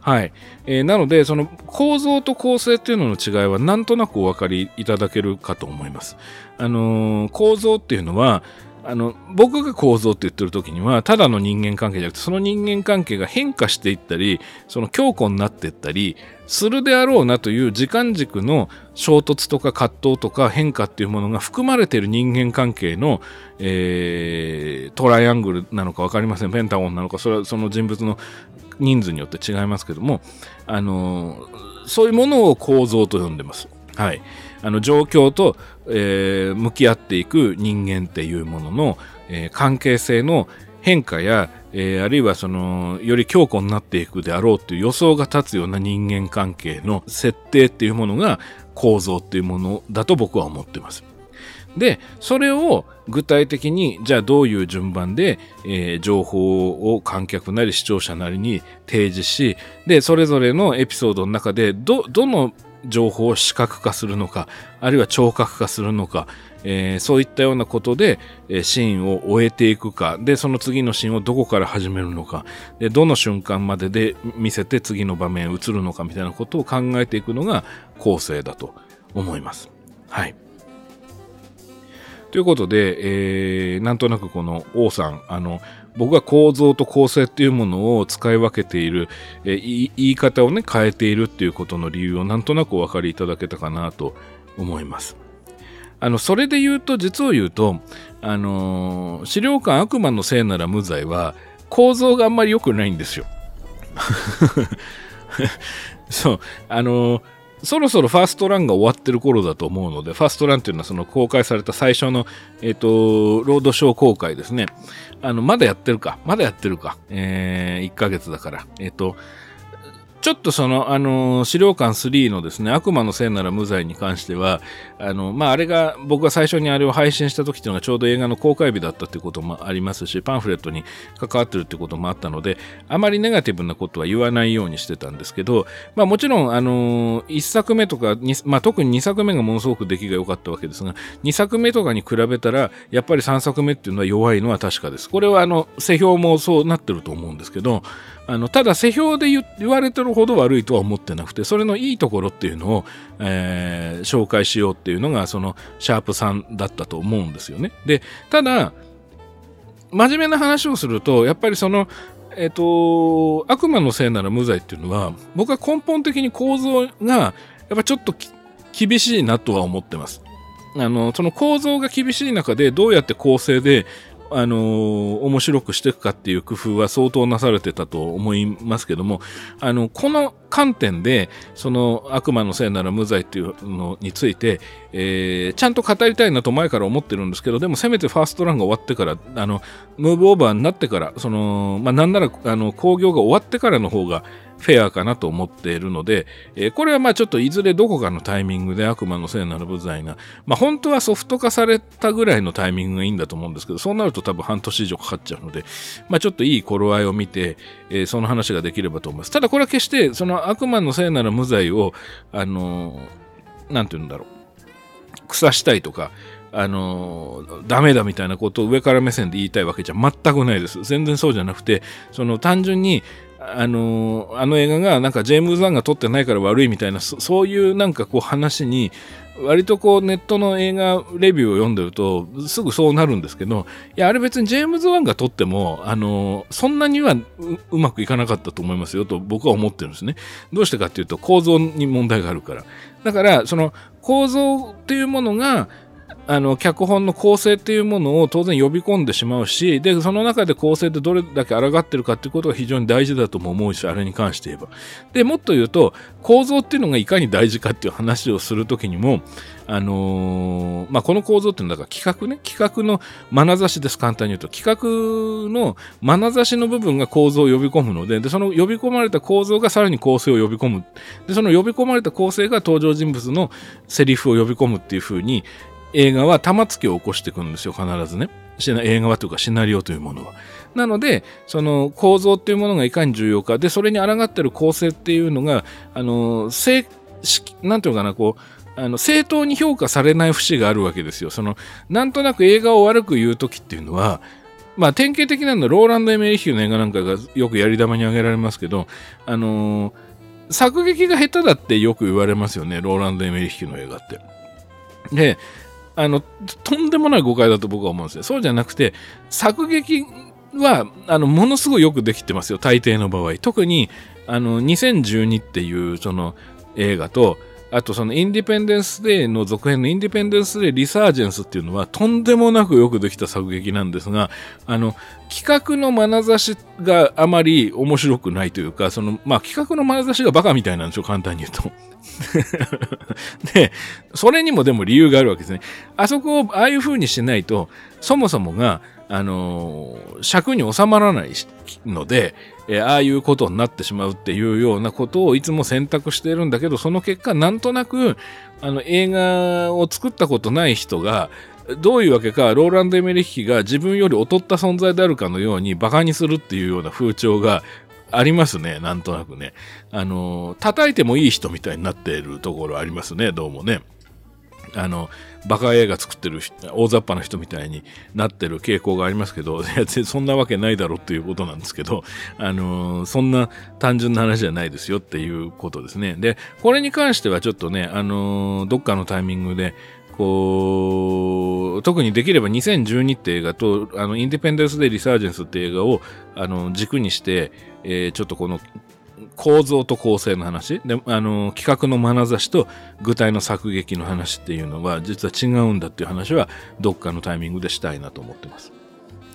はい。えー、なので、その構造と構成っていうのの違いはなんとなくお分かりいただけるかと思います。あのー、構造っていうのは、あの、僕が構造って言ってる時には、ただの人間関係じゃなくて、その人間関係が変化していったり、その強固になっていったり、するであろうなという時間軸の衝突とか葛藤とか変化っていうものが含まれている人間関係の、えー、トライアングルなのか分かりません。ペンタゴンなのか、それはその人物の人数によって違いますけども、あのそういうものを構造と呼んでます。はい。あの状況と、えー、向き合っていく人間っていうものの、えー、関係性の変化や、えー、あるいはそのより強固になっていくであろうという予想が立つような人間関係の設定っていうものが構造っていうものだと僕は思ってます。で、それを具体的に、じゃあどういう順番で、えー、情報を観客なり視聴者なりに提示し、で、それぞれのエピソードの中で、ど、どの情報を視覚化するのか、あるいは聴覚化するのか、えー、そういったようなことで、えー、シーンを終えていくか、で、その次のシーンをどこから始めるのか、で、どの瞬間までで見せて次の場面移るのかみたいなことを考えていくのが構成だと思います。はい。ということで、えー、なんとなくこの王さん、あの、僕が構造と構成っていうものを使い分けている、えー、言い方をね、変えているっていうことの理由をなんとなくお分かりいただけたかなと思います。あの、それで言うと、実を言うと、あの、資料館悪魔のせいなら無罪は、構造があんまり良くないんですよ。そう、あのそろそろファーストランが終わってる頃だと思うので、ファーストランっていうのはその公開された最初の、えっ、ー、と、ロードショー公開ですね。あの、まだやってるか。まだやってるか。えー、1ヶ月だから。えっ、と、ちょっとその、あの、資料館3のですね、悪魔のせいなら無罪に関しては、あの、まあ、あれが、僕が最初にあれを配信した時っていうのがちょうど映画の公開日だったってこともありますし、パンフレットに関わってるってこともあったので、あまりネガティブなことは言わないようにしてたんですけど、まあ、もちろん、あの、1作目とか、まあ、特に2作目がものすごく出来が良かったわけですが、2作目とかに比べたら、やっぱり3作目っていうのは弱いのは確かです。これは、あの、世評もそうなってると思うんですけど、あのただ世評で言われてるほど悪いとは思ってなくてそれのいいところっていうのを、えー、紹介しようっていうのがそのシャープ3だったと思うんですよね。でただ真面目な話をするとやっぱりそのえっ、と悪魔のせいなら無罪っていうのは僕は根本的に構造がやっぱちょっと厳しいなとは思ってます。あのその構造が厳しい中でどうやって構成であのー、面白くしていくかっていう工夫は相当なされてたと思いますけども、あの、この観点で、その悪魔のせいなら無罪っていうのについて、えー、ちゃんと語りたいなと前から思ってるんですけど、でもせめてファーストランが終わってから、あの、ムーブオーバーになってから、その、まあ、なんなら、あの、興行が終わってからの方が、フェアかなと思っているので、えー、これはまあちょっといずれどこかのタイミングで悪魔の聖なる部材が、まあ本当はソフト化されたぐらいのタイミングがいいんだと思うんですけど、そうなると多分半年以上かかっちゃうので、まあちょっといい頃合いを見て、えー、その話ができればと思います。ただこれは決してその悪魔の聖なる無罪を、あのー、なんて言うんだろう、腐したいとか、あのダメだみたいなことを上から目線で言いたいわけじゃ全くないです。全然そうじゃなくて、その単純に、あのあの映画がなんかジェームズ・ワンが撮ってないから悪いみたいなそういうなんかこう話に割とこうネットの映画レビューを読んでるとすぐそうなるんですけどいやあれ別にジェームズ・ワンが撮ってもあのそんなにはうまくいかなかったと思いますよと僕は思ってるんですね。どうしてかっていうと構造に問題があるから。だからその構造っていうものがあの脚本の構成っていうものを当然呼び込んでしまうしでその中で構成でどれだけ抗ってるかっていうことが非常に大事だとも思うしあれに関して言えば。でもっと言うと構造っていうのがいかに大事かっていう話をするときにもあのー、まあ、この構造っていうのは企画ね。企画の眼差しです。簡単に言うと。企画の眼差しの部分が構造を呼び込むのででその呼び込まれた構造がさらに構成を呼び込む。でその呼び込まれた構成が登場人物のセリフを呼び込むっていうふうに映画は玉突きを起こしていくんですよ、必ずね。映画はというかシナリオというものは。なので、その構造っていうものがいかに重要か、で、それに抗ってる構成っていうのが、あの、正、なんていうかな、こう、あの正当に評価されない節があるわけですよ。その、なんとなく映画を悪く言うときっていうのは、まあ、典型的なのはローランド・エメリヒューの映画なんかがよくやり玉に挙げられますけど、あのー、作劇が下手だってよく言われますよね、ローランド・エメリヒューの映画って。で、あの、とんでもない誤解だと僕は思うんですよ。そうじゃなくて、作劇は、あの、ものすごいよくできてますよ。大抵の場合。特に、あの、2012っていう、その、映画と、あとそのインディペンデンス・デーの続編のインディペンデンス・デー・リサージェンスっていうのはとんでもなくよくできた作劇なんですが、あの、企画の眼差しがあまり面白くないというか、その、まあ企画の眼差しがバカみたいなんでしょ、簡単に言うと。で、それにもでも理由があるわけですね。あそこをああいう風にしないと、そもそもが、あの、尺に収まらないので、えー、ああいうことになってしまうっていうようなことをいつも選択しているんだけど、その結果、なんとなく、あの、映画を作ったことない人が、どういうわけか、ローランド・エメリッヒが自分より劣った存在であるかのように馬鹿にするっていうような風潮がありますね、なんとなくね。あの、叩いてもいい人みたいになっているところありますね、どうもね。あの、バカ映画作ってる大雑把な人みたいになってる傾向がありますけど、そんなわけないだろうっていうことなんですけど、あの、そんな単純な話じゃないですよっていうことですね。で、これに関してはちょっとね、あの、どっかのタイミングで、こう、特にできれば2012って映画と、あの、インディペンデンス・デ・リサージェンスって映画を、あの、軸にして、えー、ちょっとこの構造と構成の話であの企画の眼差しと具体の作劇の話っていうのは実は違うんだっていう話はどっかのタイミングでしたいなと思ってます。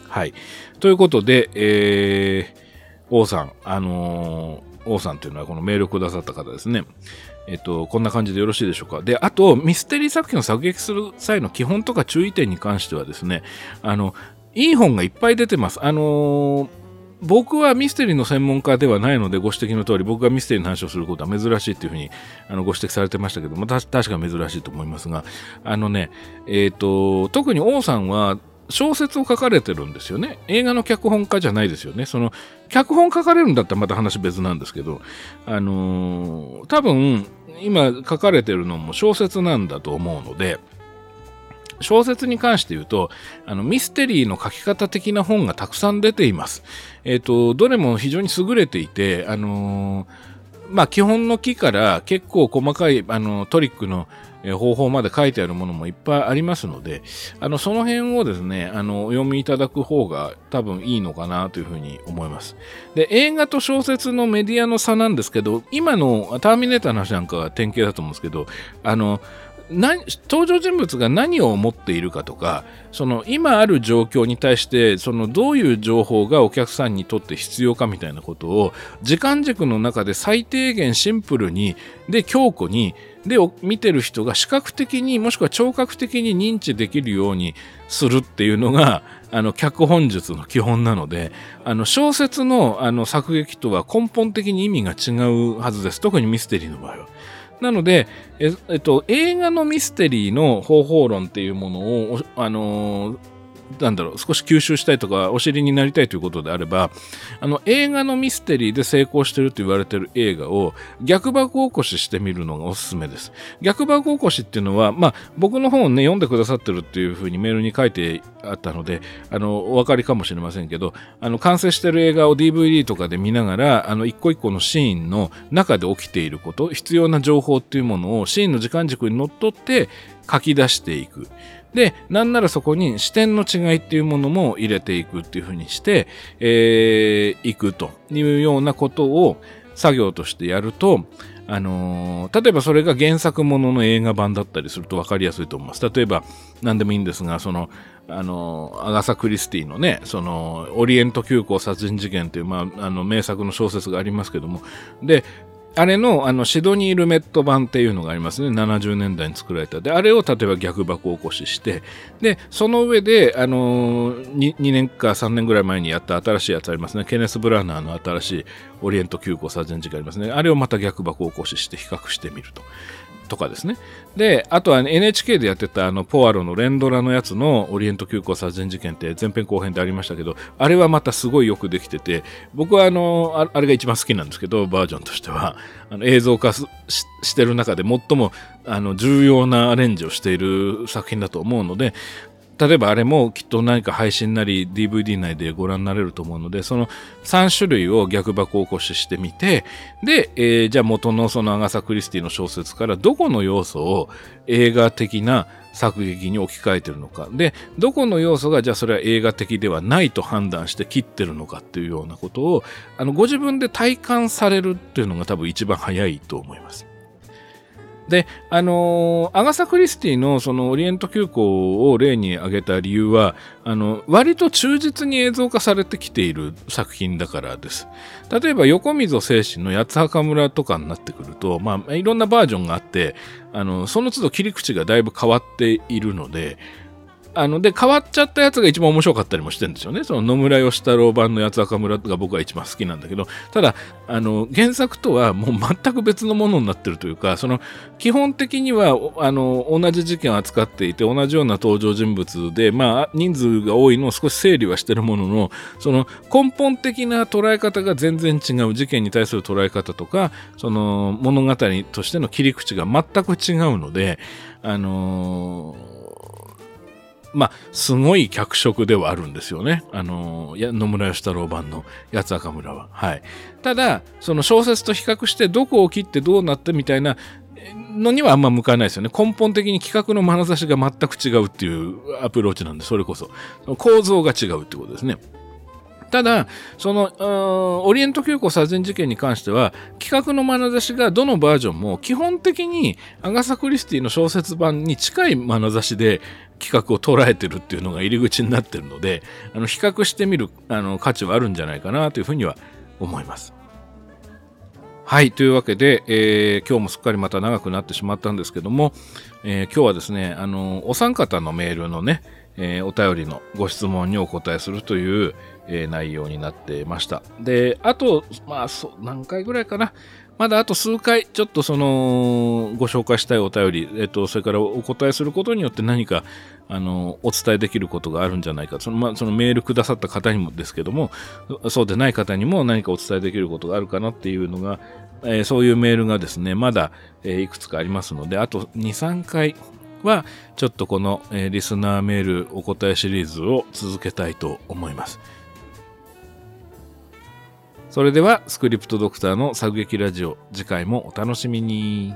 はい。ということで、えー、王さん、あのー、王さんというのはこのメールをくださった方ですね。えっと、こんな感じでよろしいでしょうか。で、あと、ミステリー作品を作劇する際の基本とか注意点に関してはですね、あの、いい本がいっぱい出てます。あのー僕はミステリーの専門家ではないのでご指摘の通り僕がミステリーの話をすることは珍しいというふうにあのご指摘されてましたけども確か珍しいと思いますがあのねえっ、ー、と特に王さんは小説を書かれてるんですよね。映画の脚本家じゃないですよね。その脚本書かれるんだったらまた話別なんですけどあのー、多分今書かれてるのも小説なんだと思うので小説に関して言うと、あの、ミステリーの書き方的な本がたくさん出ています。えっ、ー、と、どれも非常に優れていて、あのー、まあ、基本の木から結構細かい、あの、トリックの方法まで書いてあるものもいっぱいありますので、あの、その辺をですね、あの、お読みいただく方が多分いいのかなというふうに思います。で、映画と小説のメディアの差なんですけど、今のターミネーターの話なんかは典型だと思うんですけど、あの、登場人物が何を思っているかとかその今ある状況に対してそのどういう情報がお客さんにとって必要かみたいなことを時間軸の中で最低限シンプルにで強固にで見てる人が視覚的にもしくは聴覚的に認知できるようにするっていうのがあの脚本術の基本なのであの小説のあの作劇とは根本的に意味が違うはずです特にミステリーの場合は。なので、ええっと、映画のミステリーの方法論っていうものを、あのー、なんだろう、少し吸収したいとか、お尻になりたいということであれば、あの、映画のミステリーで成功してると言われてる映画を逆爆起こししてみるのがおすすめです。逆爆起こしっていうのは、まあ、僕の本をね、読んでくださってるっていうふうにメールに書いてあったので、あの、お分かりかもしれませんけど、あの、完成してる映画を DVD とかで見ながら、あの、一個一個のシーンの中で起きていること、必要な情報っていうものをシーンの時間軸にのっとって書き出していく。で、なんならそこに視点の違いっていうものも入れていくっていうふうにして、えー、いくというようなことを作業としてやると、あのー、例えばそれが原作ものの映画版だったりすると分かりやすいと思います。例えば、何でもいいんですが、その、あの、アガサ・クリスティのね、その、オリエント急行殺人事件という、まあ、あの、名作の小説がありますけども、で、あれのあのシドニー・ルメット版っていうのがありますね。70年代に作られた。で、あれを例えば逆箱起こしして、で、その上で、あのー、2, 2年か3年ぐらい前にやった新しいやつありますね。ケネス・ブラナーの新しいオリエント急行殺人事件ありますね。あれをまた逆箱起こしして比較してみると。とかですね。で、あとは NHK でやってたあのポアロの連ドラのやつのオリエント急行殺人事件って前編後編でありましたけど、あれはまたすごいよくできてて、僕はあの、あれが一番好きなんですけど、バージョンとしては、あの映像化してる中で最もあの重要なアレンジをしている作品だと思うので、例えばあれもきっと何か配信なり DVD 内でご覧になれると思うので、その3種類を逆箱起こししてみて、で、えー、じゃあ元のそのアガサ・クリスティの小説からどこの要素を映画的な作劇に置き換えてるのか。で、どこの要素がじゃあそれは映画的ではないと判断して切ってるのかっていうようなことを、あの、ご自分で体感されるっていうのが多分一番早いと思います。で、あのー、アガサ・クリスティのそのオリエント急行を例に挙げた理由は、あの、割と忠実に映像化されてきている作品だからです。例えば、横溝正史の八つ墓村とかになってくると、まあ、いろんなバージョンがあって、あの、その都度切り口がだいぶ変わっているので、あの、で、変わっちゃったやつが一番面白かったりもしてるんですよね。その野村義太郎版の八つ赤村が僕は一番好きなんだけど、ただ、あの、原作とはもう全く別のものになってるというか、その、基本的には、あの、同じ事件を扱っていて、同じような登場人物で、まあ、人数が多いのを少し整理はしてるものの、その、根本的な捉え方が全然違う、事件に対する捉え方とか、その、物語としての切り口が全く違うので、あのーまあ、すごい脚色ではあるんですよね。あの、野村義太郎版の八つ赤村は。はい。ただ、その小説と比較してどこを切ってどうなってみたいなのにはあんま向かないですよね。根本的に企画の眼差しが全く違うっていうアプローチなんで、それこそ。構造が違うってことですね。ただ、その、オリエント急行殺人事件に関しては、企画の眼差しがどのバージョンも基本的にアガサ・クリスティの小説版に近い眼差しで企画を捉えてるっていうのが入り口になってるので、あの比較してみるあの価値はあるんじゃないかなというふうには思います。はい。というわけで、えー、今日もすっかりまた長くなってしまったんですけども、えー、今日はですね、あの、お三方のメールのね、えー、お便りのご質問にお答えするという、え内容になってました。で、あと、まあ、そ何回ぐらいかな。まだあと数回、ちょっとその、ご紹介したいお便り、えっと、それからお答えすることによって何か、あの、お伝えできることがあるんじゃないか。その、ま、そのメールくださった方にもですけども、そうでない方にも何かお伝えできることがあるかなっていうのが、えー、そういうメールがですね、まだ、えー、いくつかありますので、あと2、3回は、ちょっとこの、えー、リスナーメールお答えシリーズを続けたいと思います。それではスクリプトドクターの作劇ラジオ次回もお楽しみに。